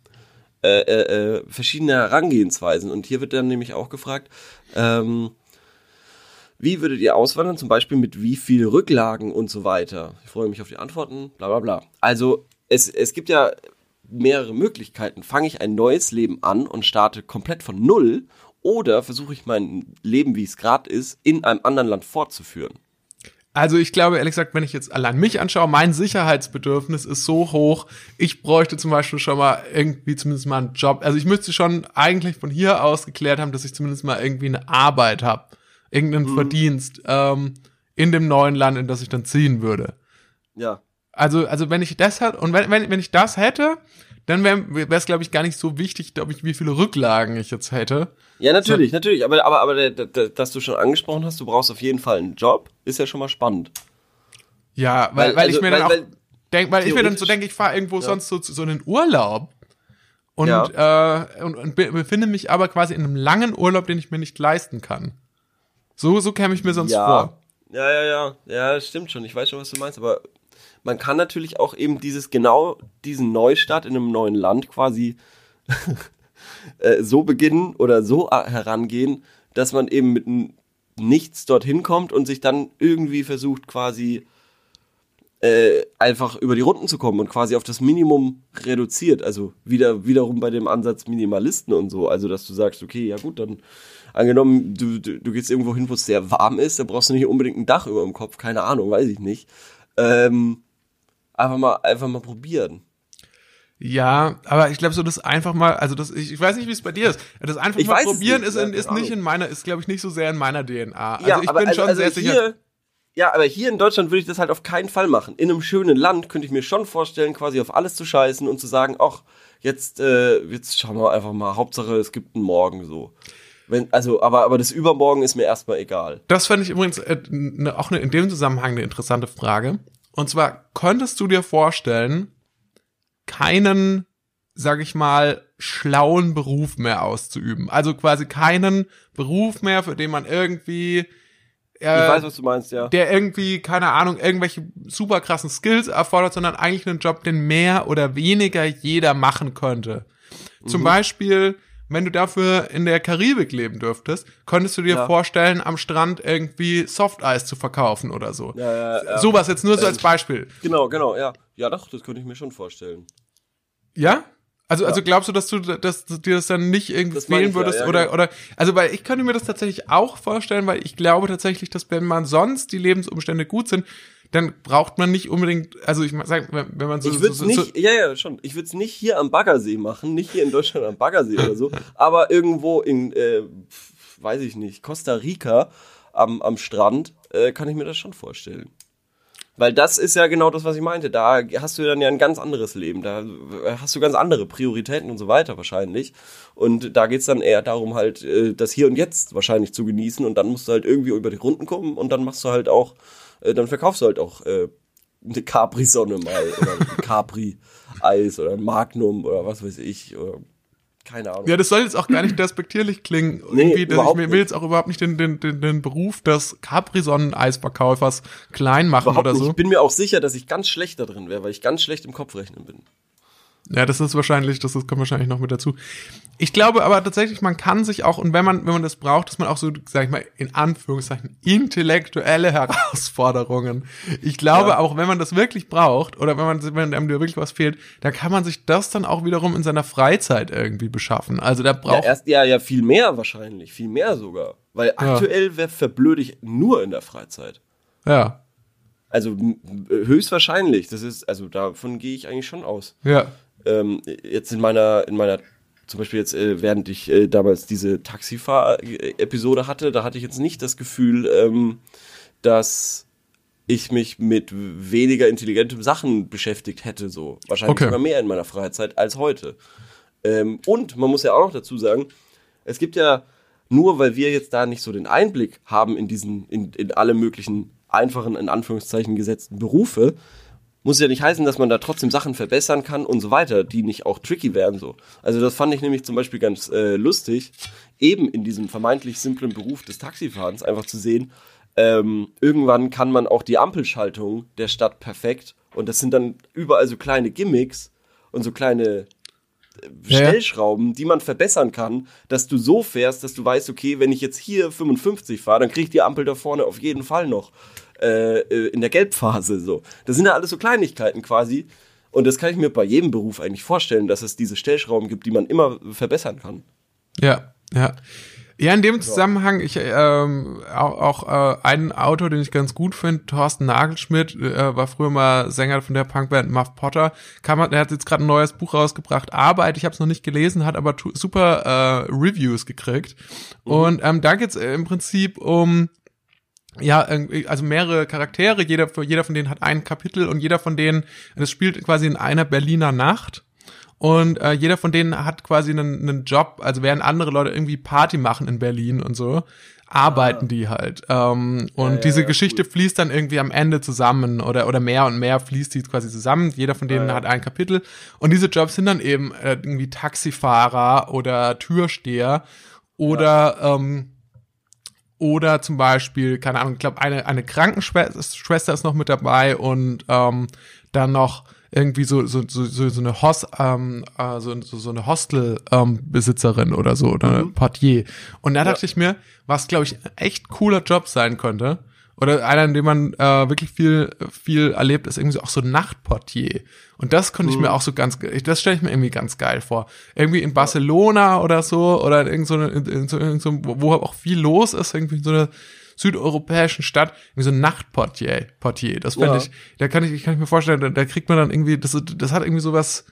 äh, äh, äh, verschiedene Herangehensweisen. Und hier wird dann nämlich auch gefragt, ähm, Wie würdet ihr auswandern? Zum Beispiel mit wie viel Rücklagen und so weiter? Ich freue mich auf die Antworten, bla bla bla. Also, es, es gibt ja mehrere Möglichkeiten. Fange ich ein neues Leben an und starte komplett von Null oder versuche ich mein Leben, wie es gerade ist, in einem anderen Land fortzuführen?
Also ich glaube, ehrlich gesagt, wenn ich jetzt allein mich anschaue, mein Sicherheitsbedürfnis ist so hoch. Ich bräuchte zum Beispiel schon mal irgendwie zumindest mal einen Job. Also ich müsste schon eigentlich von hier aus geklärt haben, dass ich zumindest mal irgendwie eine Arbeit habe, irgendeinen mhm. Verdienst ähm, in dem neuen Land, in das ich dann ziehen würde.
Ja.
Also, also wenn ich das hätte, und wenn, wenn, wenn ich das hätte, dann wäre es, glaube ich, gar nicht so wichtig, glaube ich, wie viele Rücklagen ich jetzt hätte.
Ja, natürlich, so. natürlich. Aber, aber, aber dass du schon angesprochen hast, du brauchst auf jeden Fall einen Job, ist ja schon mal spannend.
Ja, weil, weil, weil also, ich mir weil, dann auch denk, weil ich mir dann so denke, ich fahre irgendwo ja. sonst so, so einen Urlaub und, ja. äh, und, und befinde mich aber quasi in einem langen Urlaub, den ich mir nicht leisten kann. So, so käme ich mir sonst
ja.
vor.
Ja, ja, ja. Ja, stimmt schon. Ich weiß schon, was du meinst, aber man kann natürlich auch eben dieses genau diesen Neustart in einem neuen Land quasi äh, so beginnen oder so herangehen, dass man eben mit nichts dorthin kommt und sich dann irgendwie versucht quasi äh, einfach über die Runden zu kommen und quasi auf das Minimum reduziert. Also wieder wiederum bei dem Ansatz Minimalisten und so. Also dass du sagst, okay, ja gut, dann angenommen, du, du, du gehst irgendwo hin, wo es sehr warm ist, da brauchst du nicht unbedingt ein Dach über dem Kopf, keine Ahnung, weiß ich nicht. Ähm, einfach mal, einfach mal probieren.
Ja, aber ich glaube so das einfach mal, also das ich, ich weiß nicht, wie es bei dir ist. Das einfach ich mal probieren nicht, ist, in, ist nicht in meiner ist glaube ich nicht so sehr in meiner DNA. Also
ja,
ich
aber,
bin
also,
schon
also
sehr
hier,
sicher.
Ja, aber hier in Deutschland würde ich das halt auf keinen Fall machen. In einem schönen Land könnte ich mir schon vorstellen, quasi auf alles zu scheißen und zu sagen, ach, jetzt äh, jetzt schauen wir einfach mal, Hauptsache es gibt einen Morgen so. Wenn, also, aber, aber das Übermorgen ist mir erstmal egal.
Das fand ich übrigens äh, ne, auch ne, in dem Zusammenhang eine interessante Frage. Und zwar, könntest du dir vorstellen, keinen, sag ich mal, schlauen Beruf mehr auszuüben? Also quasi keinen Beruf mehr, für den man irgendwie
äh, ich weiß, was du meinst, ja.
Der irgendwie, keine Ahnung, irgendwelche super krassen Skills erfordert, sondern eigentlich einen Job, den mehr oder weniger jeder machen könnte. Mhm. Zum Beispiel, wenn du dafür in der Karibik leben dürftest, könntest du dir ja. vorstellen, am Strand irgendwie Softeis zu verkaufen oder so.
Ja, ja, ja.
Sowas jetzt nur so als Beispiel.
Genau, genau, ja. Ja, doch, das könnte ich mir schon vorstellen.
Ja? Also, also glaubst du, dass du, dass du dir das dann nicht irgendwie das wählen würdest ja, ja, oder, genau. oder, also, weil ich könnte mir das tatsächlich auch vorstellen, weil ich glaube tatsächlich, dass wenn man sonst die Lebensumstände gut sind, dann braucht man nicht unbedingt, also ich sag, wenn man so.
Ich würde
so,
nicht, so, ja, ja, schon. Ich würde es nicht hier am Baggersee machen, nicht hier in Deutschland am Baggersee oder so, aber irgendwo in, äh, weiß ich nicht, Costa Rica am, am Strand, äh, kann ich mir das schon vorstellen. Weil das ist ja genau das, was ich meinte. Da hast du dann ja ein ganz anderes Leben. Da hast du ganz andere Prioritäten und so weiter wahrscheinlich. Und da geht's dann eher darum, halt äh, das Hier und Jetzt wahrscheinlich zu genießen. Und dann musst du halt irgendwie über die Runden kommen und dann machst du halt auch äh, dann verkaufst du halt auch äh, eine Capri-Sonne mal oder ein Capri-Eis oder ein Magnum oder was weiß ich. Oder keine Ahnung.
Ja, das soll jetzt auch gar nicht despektierlich klingen. Nee, ich will jetzt auch überhaupt nicht den, den, den, den Beruf des Capri-Sonnen-Eisverkäufers klein machen überhaupt oder so. Nicht.
Ich bin mir auch sicher, dass ich ganz schlecht da drin wäre, weil ich ganz schlecht im Kopfrechnen bin.
Ja, das ist wahrscheinlich, das, das kommt wahrscheinlich noch mit dazu. Ich glaube aber tatsächlich, man kann sich auch, und wenn man, wenn man das braucht, dass man auch so, sag ich mal, in Anführungszeichen, intellektuelle Herausforderungen. Ich glaube ja. auch, wenn man das wirklich braucht, oder wenn man, wenn einem wirklich was fehlt, dann kann man sich das dann auch wiederum in seiner Freizeit irgendwie beschaffen. Also da braucht.
Ja, erst, ja, ja, viel mehr wahrscheinlich, viel mehr sogar. Weil ja. aktuell wäre verblöde ich nur in der Freizeit.
Ja.
Also höchstwahrscheinlich. Das ist, also davon gehe ich eigentlich schon aus.
Ja
ähm, jetzt in meiner, in meiner, zum Beispiel jetzt, äh, während ich äh, damals diese Taxifahr-Episode hatte, da hatte ich jetzt nicht das Gefühl, ähm, dass ich mich mit weniger intelligentem Sachen beschäftigt hätte, so. Wahrscheinlich okay. sogar mehr in meiner Freizeit als heute. Ähm, und man muss ja auch noch dazu sagen, es gibt ja nur, weil wir jetzt da nicht so den Einblick haben in diesen, in, in alle möglichen einfachen, in Anführungszeichen gesetzten Berufe, muss ja nicht heißen, dass man da trotzdem Sachen verbessern kann und so weiter, die nicht auch tricky wären so. Also das fand ich nämlich zum Beispiel ganz äh, lustig, eben in diesem vermeintlich simplen Beruf des Taxifahrens einfach zu sehen, ähm, irgendwann kann man auch die Ampelschaltung der Stadt perfekt und das sind dann überall so kleine Gimmicks und so kleine ja. Stellschrauben, die man verbessern kann, dass du so fährst, dass du weißt, okay, wenn ich jetzt hier 55 fahre, dann kriege ich die Ampel da vorne auf jeden Fall noch äh, äh, in der Gelbphase. So, das sind ja alles so Kleinigkeiten quasi. Und das kann ich mir bei jedem Beruf eigentlich vorstellen, dass es diese Stellschrauben gibt, die man immer verbessern kann.
Ja, ja. Ja, in dem Zusammenhang, ich ähm, auch, auch äh, einen Autor, den ich ganz gut finde, Thorsten Nagelschmidt, äh, war früher mal Sänger von der Punkband Muff Potter. Kam, er hat jetzt gerade ein neues Buch rausgebracht, Arbeit, ich habe es noch nicht gelesen, hat aber super äh, Reviews gekriegt. Mhm. Und ähm, da geht's im Prinzip um ja, also mehrere Charaktere, jeder, jeder von denen hat ein Kapitel und jeder von denen, das spielt quasi in einer Berliner Nacht und äh, jeder von denen hat quasi einen, einen Job, also während andere Leute irgendwie Party machen in Berlin und so, arbeiten ah. die halt. Ähm, und ja, ja, diese ja, Geschichte cool. fließt dann irgendwie am Ende zusammen oder, oder mehr und mehr fließt die quasi zusammen. Jeder von denen hat ein Kapitel. Und diese Jobs sind dann eben äh, irgendwie Taxifahrer oder Türsteher oder ähm, oder zum Beispiel, keine Ahnung, ich glaube, eine, eine Krankenschwester ist noch mit dabei und ähm, dann noch irgendwie so so so so, eine Host ähm, äh, so, so, so eine Hostel ähm, Besitzerin oder so oder mhm. Portier und da ja. dachte ich mir was glaube ich echt cooler Job sein könnte oder einer in dem man äh, wirklich viel viel erlebt ist irgendwie auch so Nachtportier und das konnte mhm. ich mir mhm. auch so ganz das stelle ich mir irgendwie ganz geil vor irgendwie in Barcelona oder so oder in irgend so, eine, in so, in so wo auch viel los ist irgendwie so eine südeuropäischen Stadt irgendwie so ein Nachtportier. Portier. Das fände ja. ich, da kann ich, kann ich mir vorstellen, da, da kriegt man dann irgendwie, das, das hat irgendwie sowas,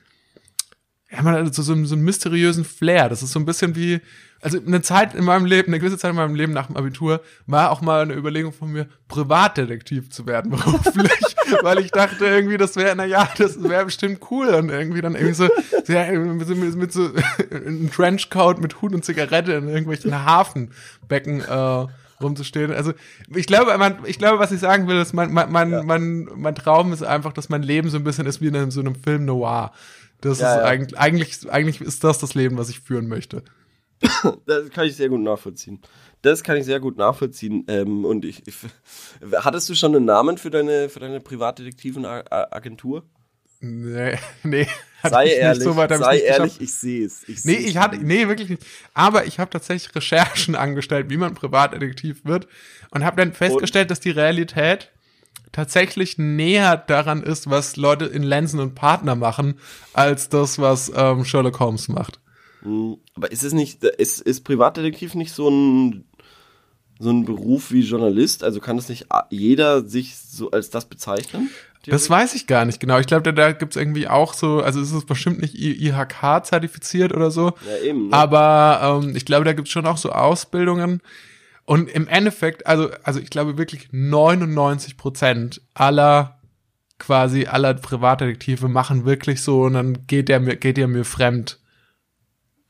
ja, man hat so, so, so einen mysteriösen Flair. Das ist so ein bisschen wie, also eine Zeit in meinem Leben, eine gewisse Zeit in meinem Leben nach dem Abitur, war auch mal eine Überlegung von mir, Privatdetektiv zu werden beruflich, weil ich dachte irgendwie, das wäre, na ja, das wäre bestimmt cool und irgendwie dann irgendwie so, ja, mit, mit, mit so einem Trenchcoat mit Hut und Zigarette in irgendwelchen Hafenbecken äh, rumzustehen. Also ich glaube, man, ich glaube, was ich sagen will, ist, mein, mein, mein, ja. mein, mein Traum ist einfach, dass mein Leben so ein bisschen ist wie in einem, so einem Film Noir. Das ja, ist ja. eigentlich, eigentlich, eigentlich ist das das Leben, was ich führen möchte.
Das kann ich sehr gut nachvollziehen. Das kann ich sehr gut nachvollziehen. Ähm, und ich, ich, hattest du schon einen Namen für deine, für deine Privatdetektiven-Agentur?
Nee, nee.
Sei ehrlich, so sei ehrlich, ich sehe es.
Nee, ich hatte, nee, wirklich nicht. Aber ich habe tatsächlich Recherchen angestellt, wie man Privatdetektiv wird und habe dann festgestellt, und? dass die Realität tatsächlich näher daran ist, was Leute in Lenzen und Partner machen, als das, was ähm, Sherlock Holmes macht.
Hm, aber ist es nicht, ist, ist Privatdetektiv nicht so ein so ein Beruf wie Journalist? Also kann es nicht jeder sich so als das bezeichnen?
Das weiß ich gar nicht genau. Ich glaube, da, da gibt es irgendwie auch so, also es ist bestimmt nicht IHK zertifiziert oder so. Ja, eben. Ne? Aber ähm, ich glaube, da gibt es schon auch so Ausbildungen. Und im Endeffekt, also, also ich glaube wirklich 99 Prozent aller quasi aller Privatdetektive machen wirklich so und dann geht der mir, geht der mir fremd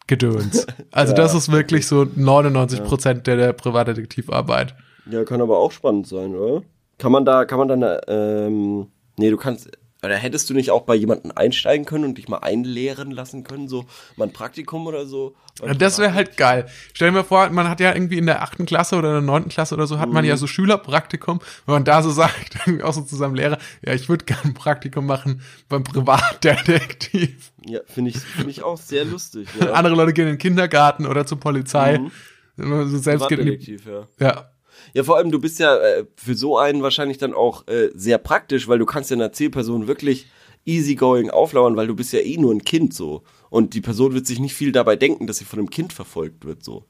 Gedöns. Also ja. das ist wirklich so 99 Prozent der, der Privatdetektivarbeit.
Ja, kann aber auch spannend sein, oder? Kann man da, kann man dann, ähm, Nee, du kannst. Oder hättest du nicht auch bei jemandem einsteigen können und dich mal einlehren lassen können, so mal ein Praktikum oder so?
Ja, das wäre halt geil. Stell dir mal vor, man hat ja irgendwie in der achten Klasse oder in der neunten Klasse oder so, hat mhm. man ja mhm. so Schülerpraktikum, wenn man da so sagt, auch so zu seinem Lehrer, ja, ich würde gerne ein Praktikum machen beim Privatdetektiv.
Ja, finde ich, finde ich auch sehr lustig. Ja.
Andere Leute gehen in den Kindergarten oder zur Polizei. Mhm. So selbst geht in
die, ja. ja. Ja, vor allem, du bist ja äh, für so einen wahrscheinlich dann auch äh, sehr praktisch, weil du kannst ja einer Zielperson wirklich easygoing auflauern, weil du bist ja eh nur ein Kind so. Und die Person wird sich nicht viel dabei denken, dass sie von einem Kind verfolgt wird so.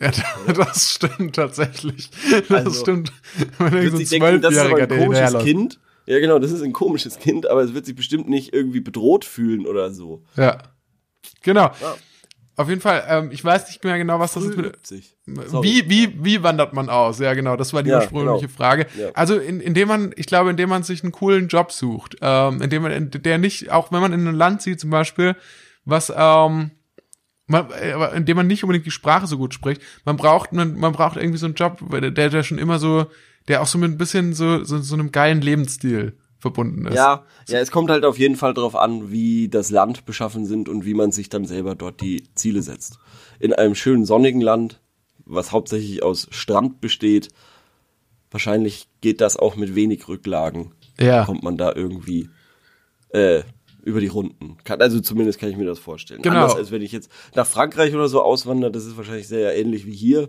Ja, das stimmt tatsächlich. Das also, stimmt.
Wenn wird so sich denken, das ist aber ein komisches Kind. Ja, genau, das ist ein komisches Kind, aber es wird sich bestimmt nicht irgendwie bedroht fühlen oder so.
Ja. Genau. Ja. Auf jeden Fall, ähm, ich weiß nicht mehr genau, was das ist. Mit, wie, wie, wie wandert man aus? Ja, genau, das war die ja, ursprüngliche genau. Frage. Ja. Also, in, indem man, ich glaube, indem man sich einen coolen Job sucht, ähm, indem man, in, der nicht, auch wenn man in ein Land sieht, zum Beispiel, was, ähm, man, äh, indem man nicht unbedingt die Sprache so gut spricht, man braucht, man, man braucht irgendwie so einen Job, der, der schon immer so, der auch so mit ein bisschen so, so, so einem geilen Lebensstil verbunden ist.
Ja, ja, es kommt halt auf jeden Fall darauf an, wie das Land beschaffen sind und wie man sich dann selber dort die Ziele setzt. In einem schönen sonnigen Land, was hauptsächlich aus Strand besteht, wahrscheinlich geht das auch mit wenig Rücklagen. Ja. Kommt man da irgendwie äh, über die Runden. Kann, also zumindest kann ich mir das vorstellen.
Genau.
Anders als wenn ich jetzt nach Frankreich oder so auswandere, das ist wahrscheinlich sehr ähnlich wie hier.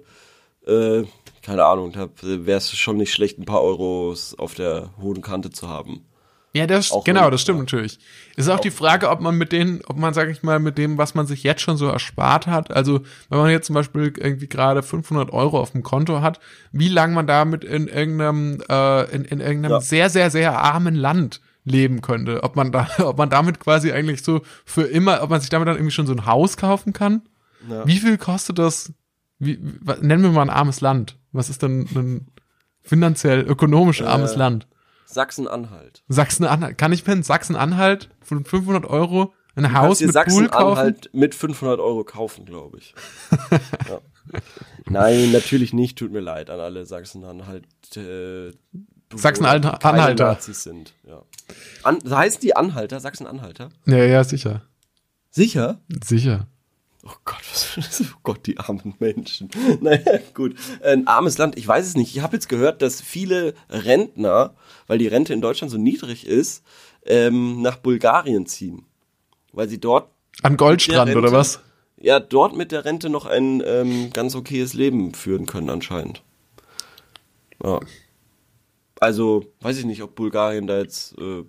Äh, keine Ahnung, da wäre es schon nicht schlecht, ein paar Euros auf der hohen Kante zu haben.
Ja, das,
Auch
genau, das stimmt
ja.
natürlich. Es ist auch die Frage, ob man mit denen, ob man, sag ich mal, mit dem, was man sich jetzt schon so erspart hat, also wenn man jetzt zum Beispiel irgendwie gerade 500 Euro auf dem Konto hat, wie lange man damit in irgendeinem, äh, in, in irgendeinem
Ja.
sehr, sehr, sehr armen Land leben könnte. Ob man da, ob man damit quasi eigentlich so für immer, ob man sich damit dann irgendwie schon so ein Haus kaufen kann.
Ja.
Wie viel kostet das? Wie, wa- nennen wir mal ein armes Land. Was ist denn ein finanziell, ökonomisch armes
Äh,
Land?
Sachsen-Anhalt.
Sachsen-Anhalt. Kann ich mir in Sachsen-Anhalt von 500 Euro ein
Du
Haus mit Pool kaufen?
Sachsen-Anhalt mit 500 Euro kaufen, glaube ich. ja. Nein, natürlich nicht. Tut mir leid an alle Sachsen-Anhalt. Äh,
Sachsen-Anhalter.
Nazis sind. Ja. An, heißt die Anhalter? Sachsen-Anhalter?
Ja, ja, sicher.
Sicher?
Sicher.
Oh Gott, was, oh Gott, die armen Menschen. Naja, gut. Ein armes Land, ich weiß es nicht. Ich habe jetzt gehört, dass viele Rentner, weil die Rente in Deutschland so niedrig ist, ähm, nach Bulgarien ziehen. Weil sie dort,
An Goldstrand
Rente.
oder was?
ja, dort mit der Rente noch ein ähm, ganz okayes Leben führen können, anscheinend. Ja. Also, weiß ich nicht, ob Bulgarien da jetzt, äh,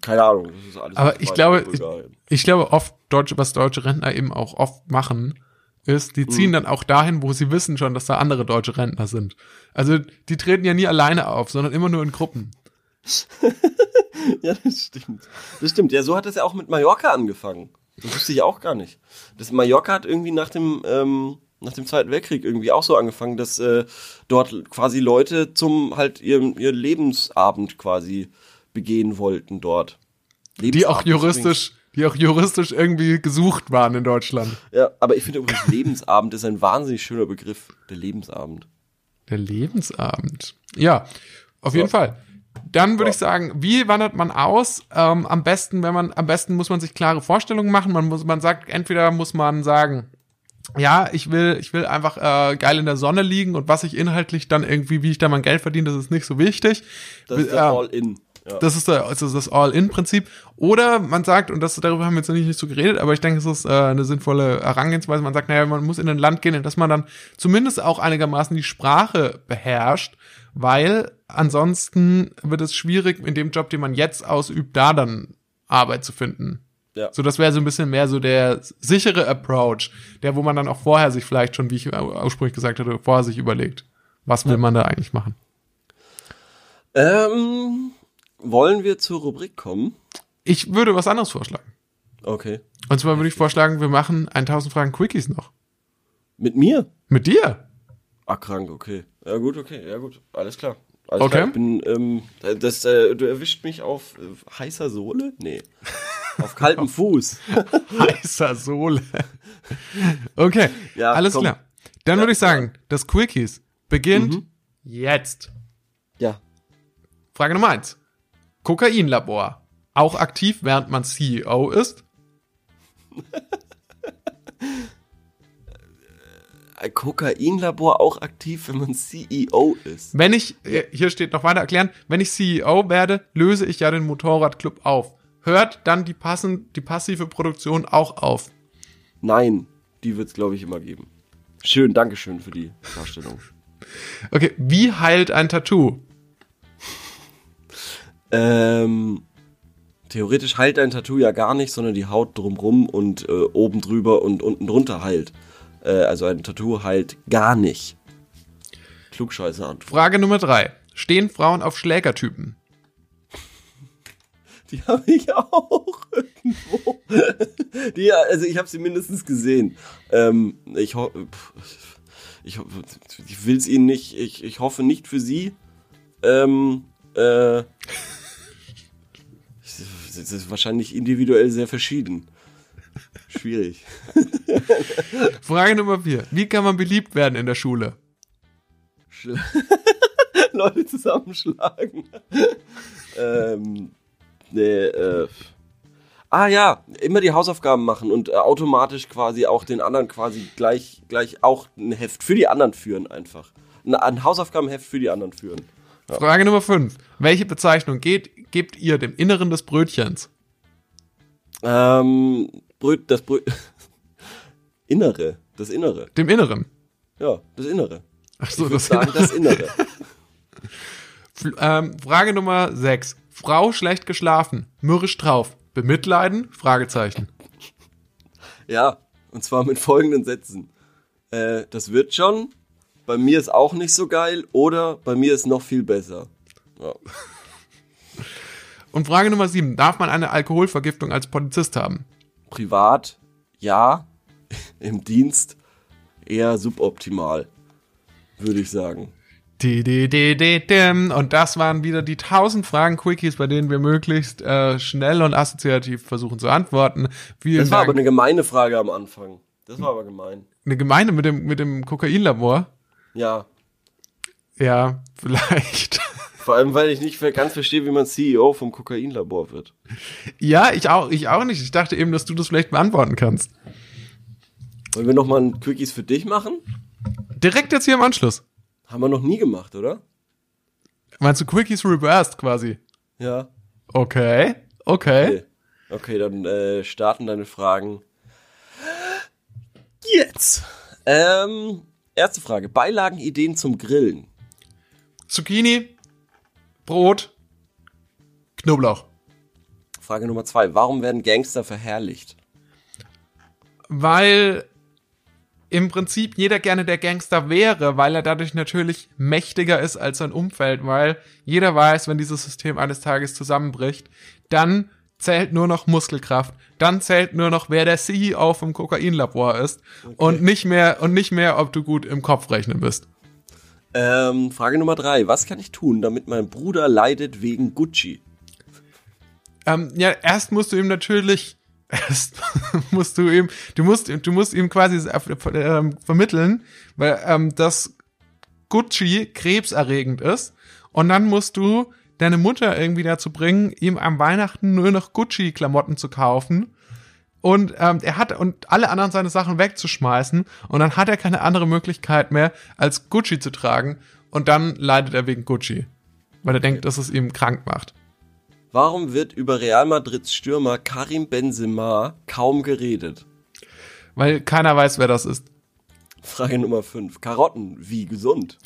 keine Ahnung. Das ist alles
Aber ich glaube,
Bulgarien.
Ich glaube, oft deutsche, was deutsche Rentner eben auch oft machen, ist, die ziehen dann auch dahin, wo sie wissen schon, dass da andere deutsche Rentner sind. Also die treten ja nie alleine auf, sondern immer nur in Gruppen.
Ja, das stimmt. Das stimmt. Ja, so hat es ja auch mit Mallorca angefangen. Das wusste ich auch gar nicht. Das Mallorca hat irgendwie nach dem, ähm, nach dem Zweiten Weltkrieg irgendwie auch so angefangen, dass äh, dort quasi Leute zum halt ihren, ihr Lebensabend quasi begehen wollten dort.
Die auch juristisch, die auch juristisch irgendwie gesucht waren in Deutschland.
Ja, aber ich finde übrigens, Lebensabend ist ein wahnsinnig schöner Begriff. Der Lebensabend.
Der Lebensabend. Ja, auf jeden Fall. Dann würde ich sagen, wie wandert man aus? Ähm, am besten, wenn man, am besten muss man sich klare Vorstellungen machen. Man muss, man sagt, entweder muss man sagen, ja, ich will, ich will einfach äh, geil in der Sonne liegen und was ich inhaltlich dann irgendwie, wie ich da mein Geld verdiene, das ist nicht so wichtig.
Das ist
Äh,
All-In. Ja.
das ist, der, das, All-In-Prinzip. Oder man sagt, und das, darüber haben wir jetzt noch nicht, nicht so geredet, aber ich denke, es ist äh, eine sinnvolle Herangehensweise. Man sagt, naja, man muss in ein Land gehen, in das man dann zumindest auch einigermaßen die Sprache beherrscht, weil ansonsten wird es schwierig, in dem Job, den man jetzt ausübt, da dann Arbeit zu finden.
Ja.
So, das wäre so ein bisschen mehr so der sichere Approach, der, wo man dann auch vorher sich vielleicht schon, wie ich ursprünglich gesagt hatte, vorher sich überlegt, was will man da eigentlich machen.
Ähm, wollen wir zur Rubrik kommen?
Ich würde was anderes vorschlagen.
Okay.
Und zwar würde ich vorschlagen, wir machen 1000 Fragen Quickies noch.
Mit mir?
Mit dir?
Ah, krank, okay. Ja, gut, okay, ja, gut. Alles klar. Alles
Okay.
klar. Ich bin, ähm, das, äh, du erwischt mich auf äh, heißer Sohle? Nee. Auf kaltem Fuß.
Heißer Sohle. Okay,
Ja,
alles
komm.
klar. Dann
Ja,
würde ich sagen, das Quickies beginnt jetzt.
Ja.
Frage Nummer eins. Kokainlabor. Auch aktiv, während man CEO ist?
Ein Kokainlabor auch aktiv, wenn man CEO ist.
Wenn ich, äh, hier steht noch weiter erklären, wenn ich CEO werde, löse ich ja den Motorradclub auf. Hört dann die, passen, die passive Produktion auch auf.
Nein, die wird's, glaube ich, immer geben. Schön, Dankeschön für die Darstellung.
Okay, wie heilt ein Tattoo?
Ähm, theoretisch heilt ein Tattoo ja gar nicht, sondern die Haut drumrum und äh, oben drüber und unten drunter heilt. Äh, also ein Tattoo heilt gar nicht. Klugscheiße Antwort.
Frage Nummer drei. Stehen Frauen auf Schlägertypen?
Die habe ich auch irgendwo. Die, also ich habe sie mindestens gesehen. Ähm, ich, ho pff, ich, ich will es ihnen nicht, ich, ich hoffe nicht für sie. Ähm, äh, es ist wahrscheinlich individuell sehr verschieden. Schwierig.
Frage Nummer vier. Wie kann man beliebt werden in der Schule?
Schl- Leute zusammenschlagen. ähm, nee, äh. Ah ja, immer die Hausaufgaben machen und äh, automatisch quasi auch den anderen quasi gleich, gleich auch ein Heft für die anderen führen einfach. Ein, ein Hausaufgabenheft für die anderen führen.
Frage Nummer fünf. Welche Bezeichnung geht, gebt ihr dem Inneren des Brötchens?
Ähm, Bröt, das Bröt, Innere, das Innere.
Dem Inneren.
Ja, das Innere.
Ach so, das
sagen, das Innere.
Ähm, Frage Nummer 6. Frau schlecht geschlafen, mürrisch drauf, bemitleiden? Fragezeichen.
Ja, und zwar mit folgenden Sätzen. Äh, das wird schon, bei mir ist auch nicht so geil oder bei mir ist noch viel besser. Ja.
Und Frage Nummer 7. Darf man eine Alkoholvergiftung als Polizist haben?
Privat, ja. Im Dienst eher suboptimal, würde ich sagen.
Und das waren wieder die 1000 Fragen-Quickies, bei denen wir möglichst äh, schnell und assoziativ versuchen zu antworten. Vielen
Das war
Dank.
aber eine gemeine Frage am Anfang. Das war aber gemein.
eine Gemeinde mit dem, mit dem Kokainlabor.
Ja.
Ja, vielleicht.
Vor allem, weil ich nicht ganz verstehe, wie man CEO vom Kokainlabor wird.
ja, ich auch, ich auch nicht. Ich dachte eben, dass du das vielleicht beantworten kannst.
Wollen wir nochmal ein Quickies für dich machen?
Direkt jetzt hier im Anschluss.
Haben wir noch nie gemacht, oder?
Meinst du Quickies reversed quasi?
Ja.
Okay, okay.
Okay, okay dann äh, starten deine Fragen jetzt. Ähm, erste Frage. Beilagenideen zum Grillen.
Zucchini, Brot, Knoblauch.
Frage Nummer zwei. Warum werden Gangster verherrlicht?
Weil im Prinzip jeder gerne der Gangster wäre, weil er dadurch natürlich mächtiger ist als sein Umfeld, weil jeder weiß, wenn dieses System eines Tages zusammenbricht, dann zählt nur noch Muskelkraft, dann zählt nur noch, wer der CEO vom Kokainlabor ist und nicht mehr und nicht mehr, ob du gut im Kopf rechnen bist.
Ähm, Frage Nummer drei. Was kann ich tun, damit mein Bruder leidet wegen Gucci?
Ähm, ja, erst musst du ihm natürlich, erst musst du ihm, du musst, du musst ihm quasi ähm, vermitteln, weil ähm, das Gucci krebserregend ist. Und dann musst du deine Mutter irgendwie dazu bringen, ihm am Weihnachten nur noch Gucci-Klamotten zu kaufen. Und ähm, er hat und alle anderen seine Sachen wegzuschmeißen und dann hat er keine andere Möglichkeit mehr, als Gucci zu tragen und dann leidet er wegen Gucci, weil er denkt, dass es ihm krank macht.
Warum wird über Real Madrids Stürmer Karim Benzema kaum geredet?
Weil keiner weiß, wer das ist.
Frage Nummer fünf. Karotten, wie gesund?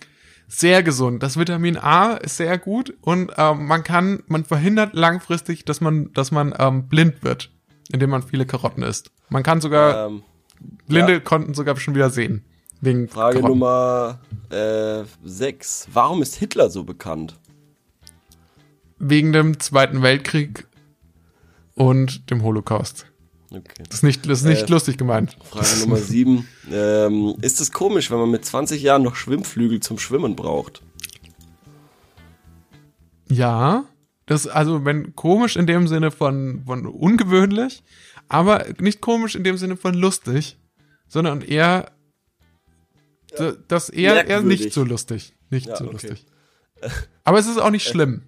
Sehr gesund. Das Vitamin A ist sehr gut und ähm, man kann, man verhindert langfristig, dass man, dass man ähm, blind wird, indem man viele Karotten isst. Man kann sogar,
Ähm,
Blinde
ja.
konnten sogar schon wieder sehen. Wegen
Frage
Karotten.
Nummer äh, sechs. Warum ist Hitler so bekannt?
Wegen dem Zweiten Weltkrieg und dem Holocaust.
Okay.
Das ist nicht, das ist nicht
Äh,
lustig gemeint.
Frage Nummer sieben. Ähm, ist es komisch, wenn man mit 20 Jahren noch Schwimmflügel zum Schwimmen braucht?
Ja, das also wenn komisch in dem Sinne von von ungewöhnlich, aber nicht komisch in dem Sinne von lustig, sondern eher d- das eher eher
Merkwürdig.
nicht so lustig, nicht
Ja,
so
okay.
lustig. Aber es ist auch nicht schlimm.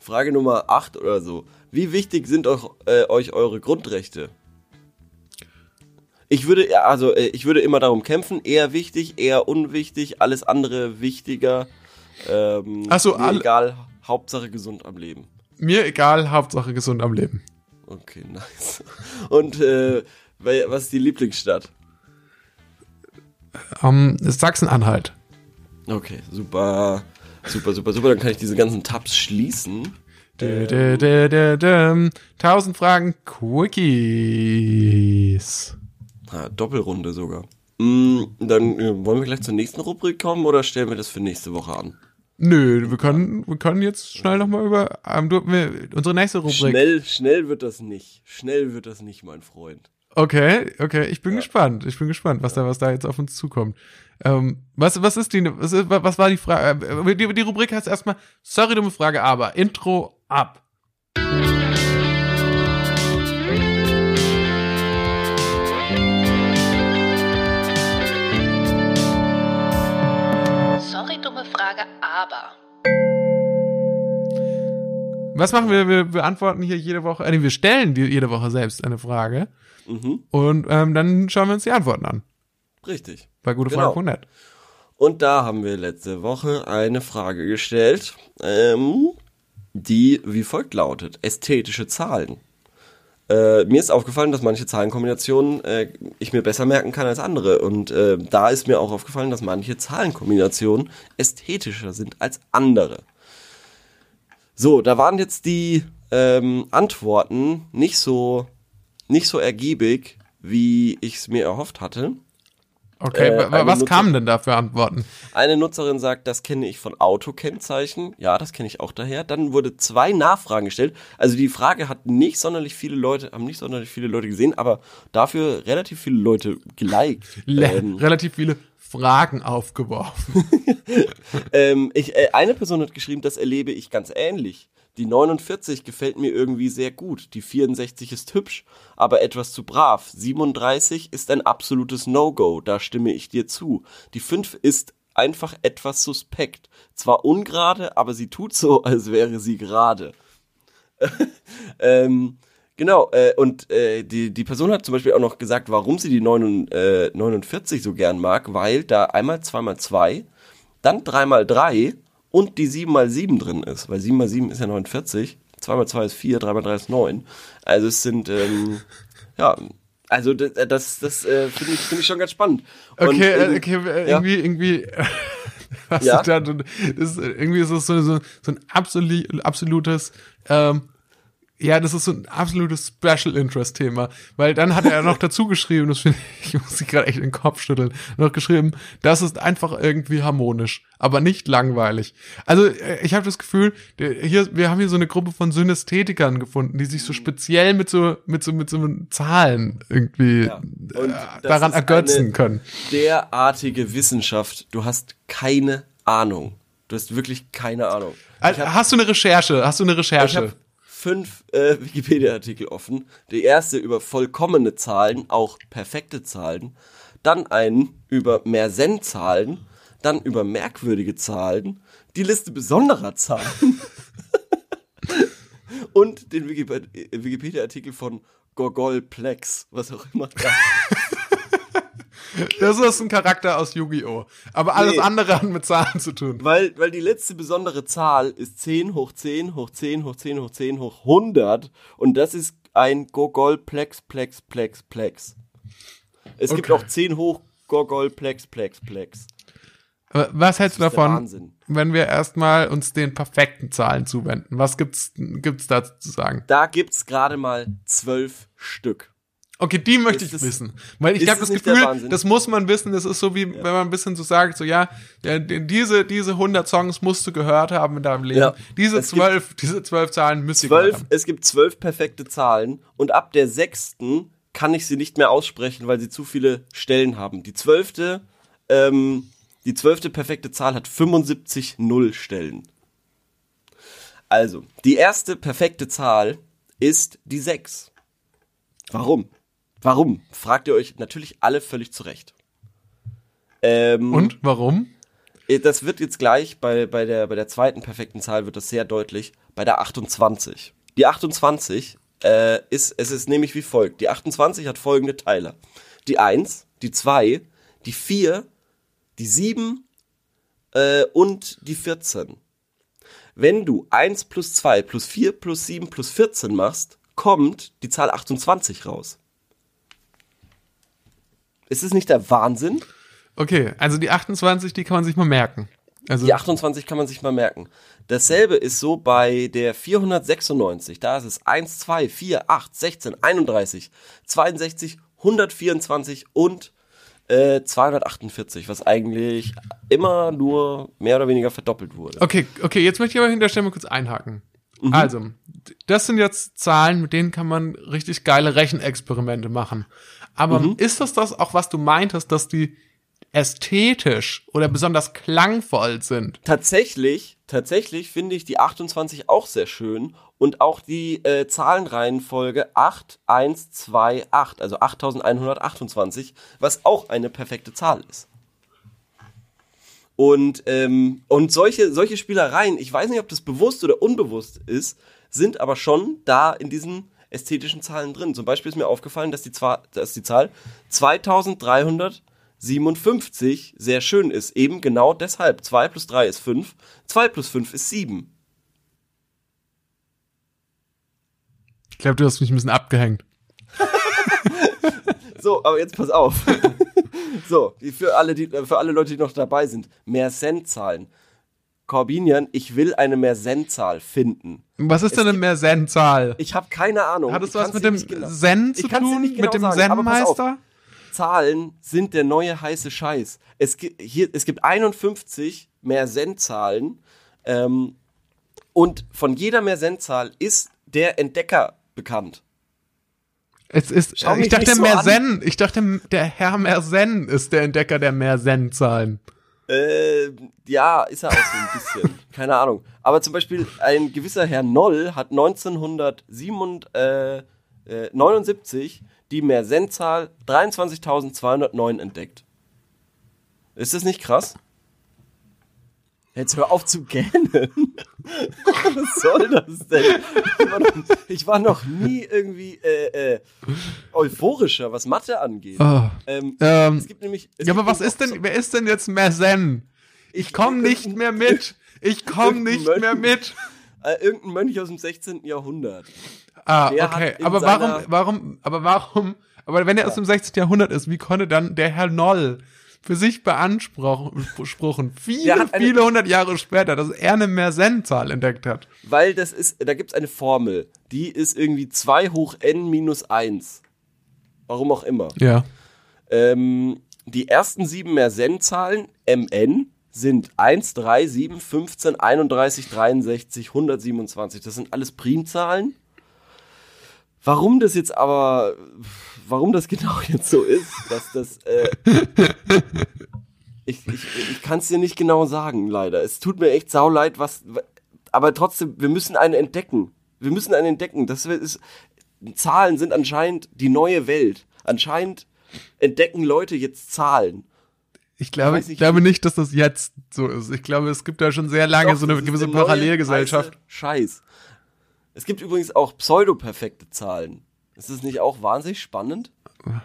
Frage Nummer acht oder so. Wie wichtig sind euch, äh, euch eure Grundrechte? Ich würde, ja, also äh, ich würde immer darum kämpfen, eher wichtig, eher unwichtig, alles andere wichtiger. Ähm,
Ach so,
mir
alle-
egal, Hauptsache gesund am Leben.
Mir egal, Hauptsache gesund am Leben.
Okay, nice. Und äh, was ist die Lieblingsstadt?
Ähm, ist Sachsen-Anhalt.
Okay, super, super, super, super. Dann kann ich diese ganzen Tabs schließen.
Dö, dö, dö, dö. Tausend Fragen Quickies.
Ah, Doppelrunde sogar. Mm, dann äh, wollen wir gleich zur nächsten Rubrik kommen oder stellen wir das für nächste Woche an?
Nö, wir können, wir können jetzt schnell nochmal über ähm, du, wir, unsere nächste Rubrik.
Schnell, schnell wird das nicht. Schnell wird das nicht, mein Freund.
Okay, okay, ich bin gespannt. Ich bin gespannt, was da, was da jetzt auf uns zukommt. Ähm, was, was ist die, was, ist, was war die Frage? Äh, Die, die Rubrik heißt erstmal, sorry, dumme Frage, aber Intro ab. Was machen wir? Wir beantworten hier jede Woche, nee, wir stellen jede Woche selbst eine Frage
Mhm,
und ähm, dann schauen wir uns die Antworten an.
richtig.
Bei gute
Genau.
Frage 100.
Und da haben wir letzte Woche eine Frage gestellt, ähm, die wie folgt lautet. Ästhetische Zahlen. äh, mir ist aufgefallen, dass manche Zahlenkombinationen äh, ich mir besser merken kann als andere. Und äh, da ist mir auch aufgefallen, dass manche Zahlenkombinationen ästhetischer sind als andere. So, da waren jetzt die ähm, Antworten nicht so nicht so ergiebig, wie ich es mir erhofft hatte.
Okay,
Äh,
was
Nutzer-
kamen denn da für Antworten?
Eine Nutzerin sagt, das kenne ich von Autokennzeichen. Ja, das kenne ich auch daher. Dann wurde zwei Nachfragen gestellt. Also die Frage hat nicht sonderlich viele Leute, haben nicht sonderlich viele Leute gesehen, aber dafür relativ viele Leute geliked.
Le
Ähm,
Relativ viele Fragen aufgeworfen.
ähm, ich, äh, eine Person hat geschrieben, das erlebe ich ganz ähnlich. Die 49 gefällt mir irgendwie sehr gut. Die 64 ist hübsch, aber etwas zu brav. 37 ist ein absolutes No-Go, da stimme ich dir zu. Die 5 ist einfach etwas suspekt. Zwar ungerade, aber sie tut so, als wäre sie gerade. ähm, genau, äh, und äh, die, die Person hat zum Beispiel auch noch gesagt, warum sie die 9, äh, 49 so gern mag, weil da einmal 2x2, dann 3x3 und die 7x7 drin ist, weil 7x7 ist ja 49, 2x2 ist 4, 3x3 ist 9. Also es sind, ähm, ja, also das, das, das äh, finde ich, finde ich schon ganz spannend. Und,
Okay, äh, okay, äh,
ja.
irgendwie, irgendwie, was
Ja.
da, das ist, irgendwie ist es so, so, so ein absolut, absolutes, ähm, ja, das ist so ein absolutes Special Interest Thema, weil dann hat er noch dazu geschrieben, das finde ich, ich muss sich gerade echt in den Kopf schütteln, noch geschrieben, das ist einfach irgendwie harmonisch, aber nicht langweilig. Also äh, ich habe das Gefühl, hier, wir haben hier so eine Gruppe von Synästhetikern gefunden, die sich so speziell mit so mit so mit so Zahlen irgendwie
Ja.
Äh, daran ergötzen können.
derartige Wissenschaft. Du hast keine Ahnung. Du hast wirklich keine Ahnung.
Also, hast du eine Recherche? Hast du eine
Ich
Recherche?
Fünf äh, Wikipedia-Artikel offen. Der erste über vollkommene Zahlen, auch perfekte Zahlen. Dann einen über Mersenne-Zahlen. Dann über merkwürdige Zahlen. Die Liste besonderer Zahlen. Und den Wikip- Wikipedia-Artikel von Gogolplex, was auch immer. Das
ist ein Charakter aus Yu-Gi-Oh! Aber alles
Nee.
andere hat mit Zahlen zu tun.
Weil, weil die letzte besondere Zahl ist 10 hoch 10 hoch 10 hoch 10 hoch 10 hoch 100 und das ist ein Gogol Plex Plex Plex Plex. Es gibt
Okay.
auch 10 hoch Gogol Plex Plex Plex.
Aber Was hältst du davon, wenn wir erstmal uns den perfekten Zahlen zuwenden? Was gibt's, gibt's da zu sagen?
Da gibt's gerade mal 12 Stück.
Okay, die möchte
Ist
ich wissen. Weil ich habe das Gefühl, das muss man wissen. Das ist so wie, wenn man ein bisschen so sagt, so ja, ja, diese, diese 100 Songs musst du gehört haben in deinem Leben.
Ja.
Diese zwölf, diese zwölf Zahlen müsst ihr gehört
12,
haben.
es gibt 12 perfekte Zahlen und ab der sechsten kann ich sie nicht mehr aussprechen, weil sie zu viele Stellen haben. Die zwölfte, ähm, die zwölfte perfekte Zahl hat 75 Nullstellen. Also, die erste perfekte Zahl ist die 6. Warum? Warum? Fragt ihr euch natürlich alle völlig zurecht. Ähm,
Und warum?
äh, Das wird jetzt gleich bei, bei, der, bei der zweiten perfekten Zahl wird das sehr deutlich. Bei der 28. Die 28 äh, ist, es ist nämlich wie folgt. Die 28 hat folgende Teile. Die 1, die 2, die 4, die 7 äh, und die 14. Wenn du 1 plus 2 plus 4 plus 7 plus 14 machst, kommt die Zahl 28 raus. Ist es nicht der Wahnsinn?
Okay, also die 28, die kann man sich mal merken. Also,
Die 28 kann man sich mal merken. Dasselbe ist so bei der 496. Da ist es 1, 2, 4, 8, 16, 31, 62, 124 und äh, 248, was eigentlich immer nur mehr oder weniger verdoppelt wurde.
Okay, okay, jetzt möchte ich aber hinterher mal kurz einhaken.
Mhm.
Also, das sind jetzt Zahlen, mit denen kann man richtig geile Rechenexperimente machen. Aber
Mhm.
ist das das auch, was du meintest, dass die ästhetisch oder besonders klangvoll sind?
Tatsächlich, tatsächlich finde ich die 28 auch sehr schön und auch die äh, Zahlenreihenfolge 8, 1, 2, 8, also 8128, was auch eine perfekte Zahl ist. Und, ähm, und solche, solche Spielereien, ich weiß nicht, ob das bewusst oder unbewusst ist, sind aber schon da in diesen ästhetischen Zahlen drin. Zum Beispiel ist mir aufgefallen, dass die, Zwa- dass die Zahl 2357 sehr schön ist. Eben genau deshalb. 2 plus 3 ist 5, 2 plus 5 ist 7.
Ich glaube, du hast mich ein bisschen abgehängt.
So, aber jetzt pass auf. so, für alle, die, für alle Leute, die noch dabei sind. Mersenne-Zahlen. Corbinian, ich will eine Mersenne-Zahl finden.
Was ist denn eine Mersenne-Zahl?
Ich habe keine Ahnung.
Hat es was mit dem
genau-
Zen
Ich
zu tun?
nicht genau
mit dem. Zen-Meister?
Zahlen sind der neue heiße Scheiß. Es gibt, hier, es gibt 51 Mersenne-Zahlen ähm, und von jeder Mersenne-Zahl ist der Entdecker bekannt.
Es ist,
Schau
ich dachte
so
Mersenne, ich dachte der Herr Mersenne ist der Entdecker der Mersenne-Zahlen.
Äh, ja, ist er auch so ein bisschen. Keine Ahnung. Aber zum Beispiel ein gewisser Herr Noll hat 1979 die Mersenne-Zahl 23.209 entdeckt. Ist das nicht krass? Jetzt hör auf zu gähnen. Was soll das denn? Ich war noch, ich war noch nie irgendwie äh, äh, euphorischer, was Mathe angeht.
Oh.
Ähm,
Ähm,
es gibt nämlich. es
Ja, aber
gibt
was
nämlich
ist denn, wer ist denn jetzt Mersenne? Ich komm
irgendein-
nicht mehr mit. Ich komm
irgendein
nicht
Mönch.
mehr mit.
Äh, irgendein Mönch aus dem 16. Jahrhundert.
Ah,
Der
okay. Aber warum, warum, aber warum, aber wenn er aus dem 16. Jahrhundert ist, wie konnte dann der Herr Noll für sich beanspruchen, viele, viele hundert Jahre später, dass er eine Mersenne-Zahl entdeckt hat?
Weil das ist, da gibt's eine Formel, die ist irgendwie 2 hoch n minus 1. Warum auch immer.
Ja.
Ähm, die ersten sieben Mersenne-Zahlen, mn, sind 1, 3, 7, 15, 31, 63, 127. Das sind alles Primzahlen. Warum das jetzt aber, warum das genau jetzt so ist, dass das, äh, ich, ich, ich kann es dir nicht genau sagen, leider. Es tut mir echt sauleid, was, aber trotzdem, wir müssen eine entdecken. Wir müssen eine entdecken. Das ist, Zahlen sind anscheinend die neue Welt. Anscheinend entdecken Leute jetzt Zahlen.
Ich glaube, ich
nicht,
glaube
wie-
nicht, dass das jetzt so ist. Ich glaube, es gibt da schon sehr lange
Doch,
so eine gewisse
neue
Parallelgesellschaft.
Scheiß. Es gibt übrigens auch pseudoperfekte Zahlen. Ist das nicht auch wahnsinnig spannend?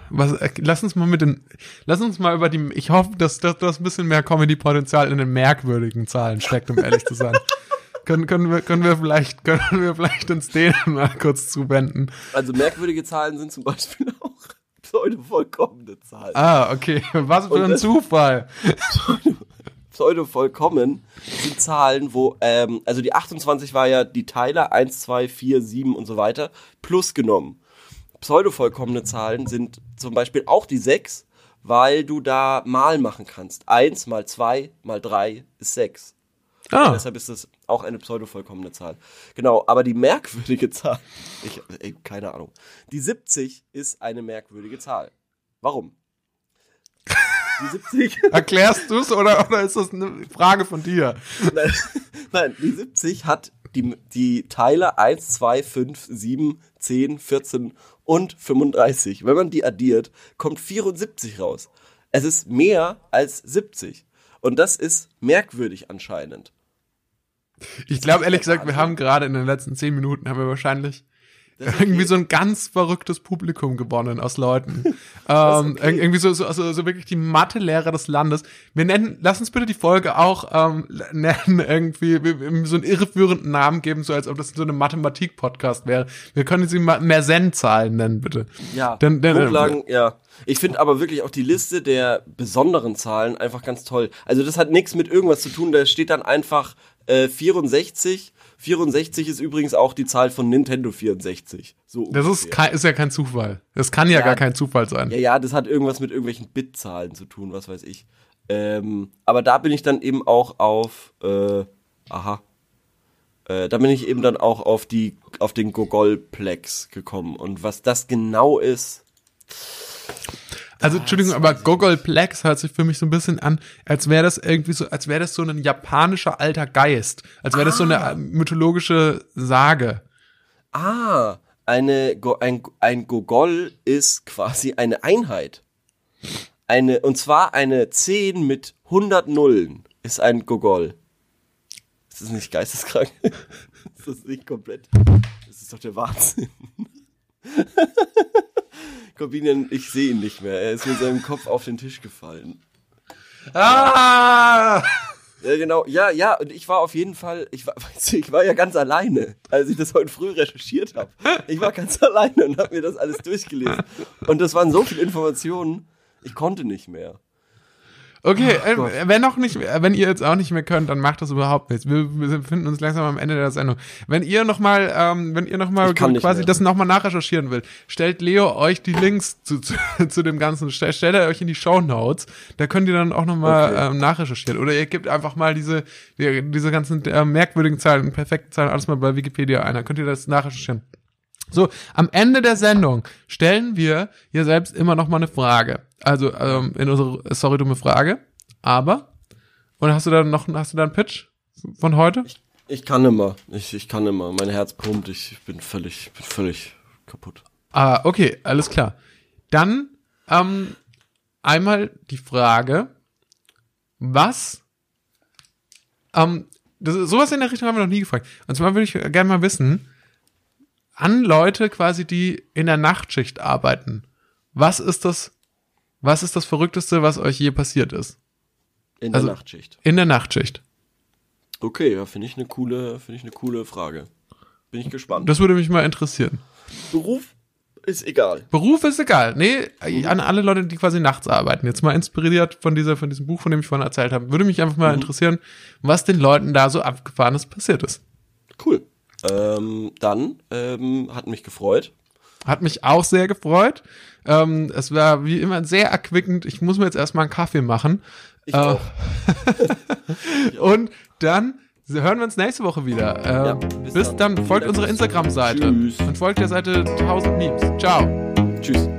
Was, äh, lass uns mal mit den, lass uns mal über die, ich hoffe, dass, das ein bisschen mehr Comedy-Potenzial in den merkwürdigen Zahlen steckt, um ehrlich zu sein. können, können wir, können wir vielleicht, können wir vielleicht uns denen mal kurz zuwenden.
Also merkwürdige Zahlen sind zum Beispiel auch pseudovollkommene Zahlen.
Ah, okay. Was für ein Zufall.
Pseudovollkommen sind Zahlen, wo, ähm, also die 28 war ja die Teiler 1, 2, 4, 7 und so weiter, plus genommen. Pseudovollkommene Zahlen sind zum Beispiel auch die 6, weil du da mal machen kannst. 1 mal 2 mal 3 ist 6.
Ah,
Deshalb ist das auch eine pseudovollkommene Zahl. Genau, aber die merkwürdige Zahl, ich, ey, keine Ahnung. Die 70 ist eine merkwürdige Zahl. Warum? Die 70,
erklärst du's oder, oder ist das eine Frage von dir?
nein, nein, die 70 hat die, die Teile 1, 2, 5, 7, 10, 14 und 35. Wenn man die addiert, kommt 74 raus. Es ist mehr als 70. Und das ist merkwürdig anscheinend.
Ich glaube, ehrlich gesagt, wir haben gerade in den letzten zehn Minuten haben wir wahrscheinlich irgendwie so ein ganz verrücktes Publikum gewonnen aus Leuten. ähm,
okay.
Irgendwie so, so, also, so wirklich die Mathelehrer des Landes. Wir nennen, lass uns bitte die Folge auch ähm, nennen, irgendwie, so einen irreführenden Namen geben, so als ob das so eine Mathematik-Podcast wäre. Wir können sie mal Mersenne-Zahlen nennen, bitte.
Ja,
Dann- dann-
Grundlagen, ja. Ich finde aber wirklich auch die Liste der besonderen Zahlen einfach ganz toll. Also das hat nichts mit irgendwas zu tun, da steht dann einfach äh, 64. 64 ist übrigens auch die Zahl von Nintendo 64. So
Das ist, kein, ist ja kein Zufall. Das kann ja,
Ja.
gar kein Zufall sein.
Ja, ja, das hat irgendwas mit irgendwelchen Bitzahlen zu tun, was weiß ich. Ähm, aber da bin ich dann eben auch auf, äh, aha, äh, da bin ich eben dann auch auf die, auf den Gogolplex gekommen. Und was das genau ist,
Also Entschuldigung, aber Gogolplex hört sich für mich so ein bisschen an, als wäre das irgendwie so, als wäre das so ein japanischer alter Geist, als wäre das so eine äh, mythologische Sage.
Ah, eine, ein, ein Gogol ist quasi eine Einheit. Eine, und zwar eine 10 mit 100 Nullen ist ein Gogol. Ist das nicht geisteskrank? ist das nicht komplett? Das ist doch der Wahnsinn. Corbinian, ich sehe ihn nicht mehr. Er ist mit seinem Kopf auf den Tisch gefallen.
Ah!
Ja, genau. Ja, ja, und ich war auf jeden Fall, ich war, weißt du, ich war ja ganz alleine, als ich das heute früh recherchiert habe. Ich war ganz alleine und habe mir das alles durchgelesen. Und das waren so viele Informationen, ich konnte nicht mehr.
Okay, äh, wenn noch nicht, wenn ihr jetzt auch nicht mehr könnt, dann macht das überhaupt nichts. Wir, wir befinden uns langsam am Ende der Sendung. Wenn ihr noch mal, ähm, wenn ihr noch mal quasi
mehr.
das noch mal nachrecherchieren will, stellt Leo euch die Links zu, zu, zu dem ganzen, stellt, stellt er euch in die Show Notes. Da könnt ihr dann auch noch mal
Okay.
ähm, nachrecherchieren. Oder ihr gebt einfach mal diese, die, diese ganzen äh, merkwürdigen Zahlen, perfekten Zahlen, alles mal bei Wikipedia ein. Dann könnt ihr das nachrecherchieren. So, am Ende der Sendung stellen wir hier selbst immer noch mal eine Frage. Also ähm, in unsere sorry dumme Frage, aber und hast du da noch hast du da einen Pitch von heute?
Ich kann immer. Ich, ich kann immer. Mein Herz pumpt. Ich bin völlig, bin völlig kaputt.
Ah, okay, alles klar. Dann ähm, einmal die Frage, was ähm, das, sowas in der Richtung haben wir noch nie gefragt. Und zwar würde ich gerne mal wissen, an Leute quasi, die in der Nachtschicht arbeiten, was ist das, was ist das Verrückteste, was euch je passiert ist?
In
Also-
der Nachtschicht.
In der Nachtschicht.
Okay, ja, finde ich eine coole, finde ich eine coole Frage. Bin ich gespannt.
Das würde mich mal interessieren.
Beruf ist egal.
Beruf ist egal. Nee, an alle Leute, die quasi nachts arbeiten. Jetzt mal inspiriert von dieser, von diesem Buch, von dem ich vorhin erzählt habe. Würde mich einfach mal interessieren, was den Leuten da so abgefahrenes passiert ist.
Cool. Ähm, dann ähm, hat mich gefreut.
Hat mich auch sehr gefreut. Ähm, es war wie immer sehr erquickend. Ich muss mir jetzt erstmal einen Kaffee machen.
Ich
Äh,
auch.
Und dann hören wir uns nächste Woche wieder. Äh,
Ja,
bis,
bis
dann.
dann.
Folgt unserer. Instagram-Seite. Und folgt der Seite 1000 Memes. Ciao.
Tschüss.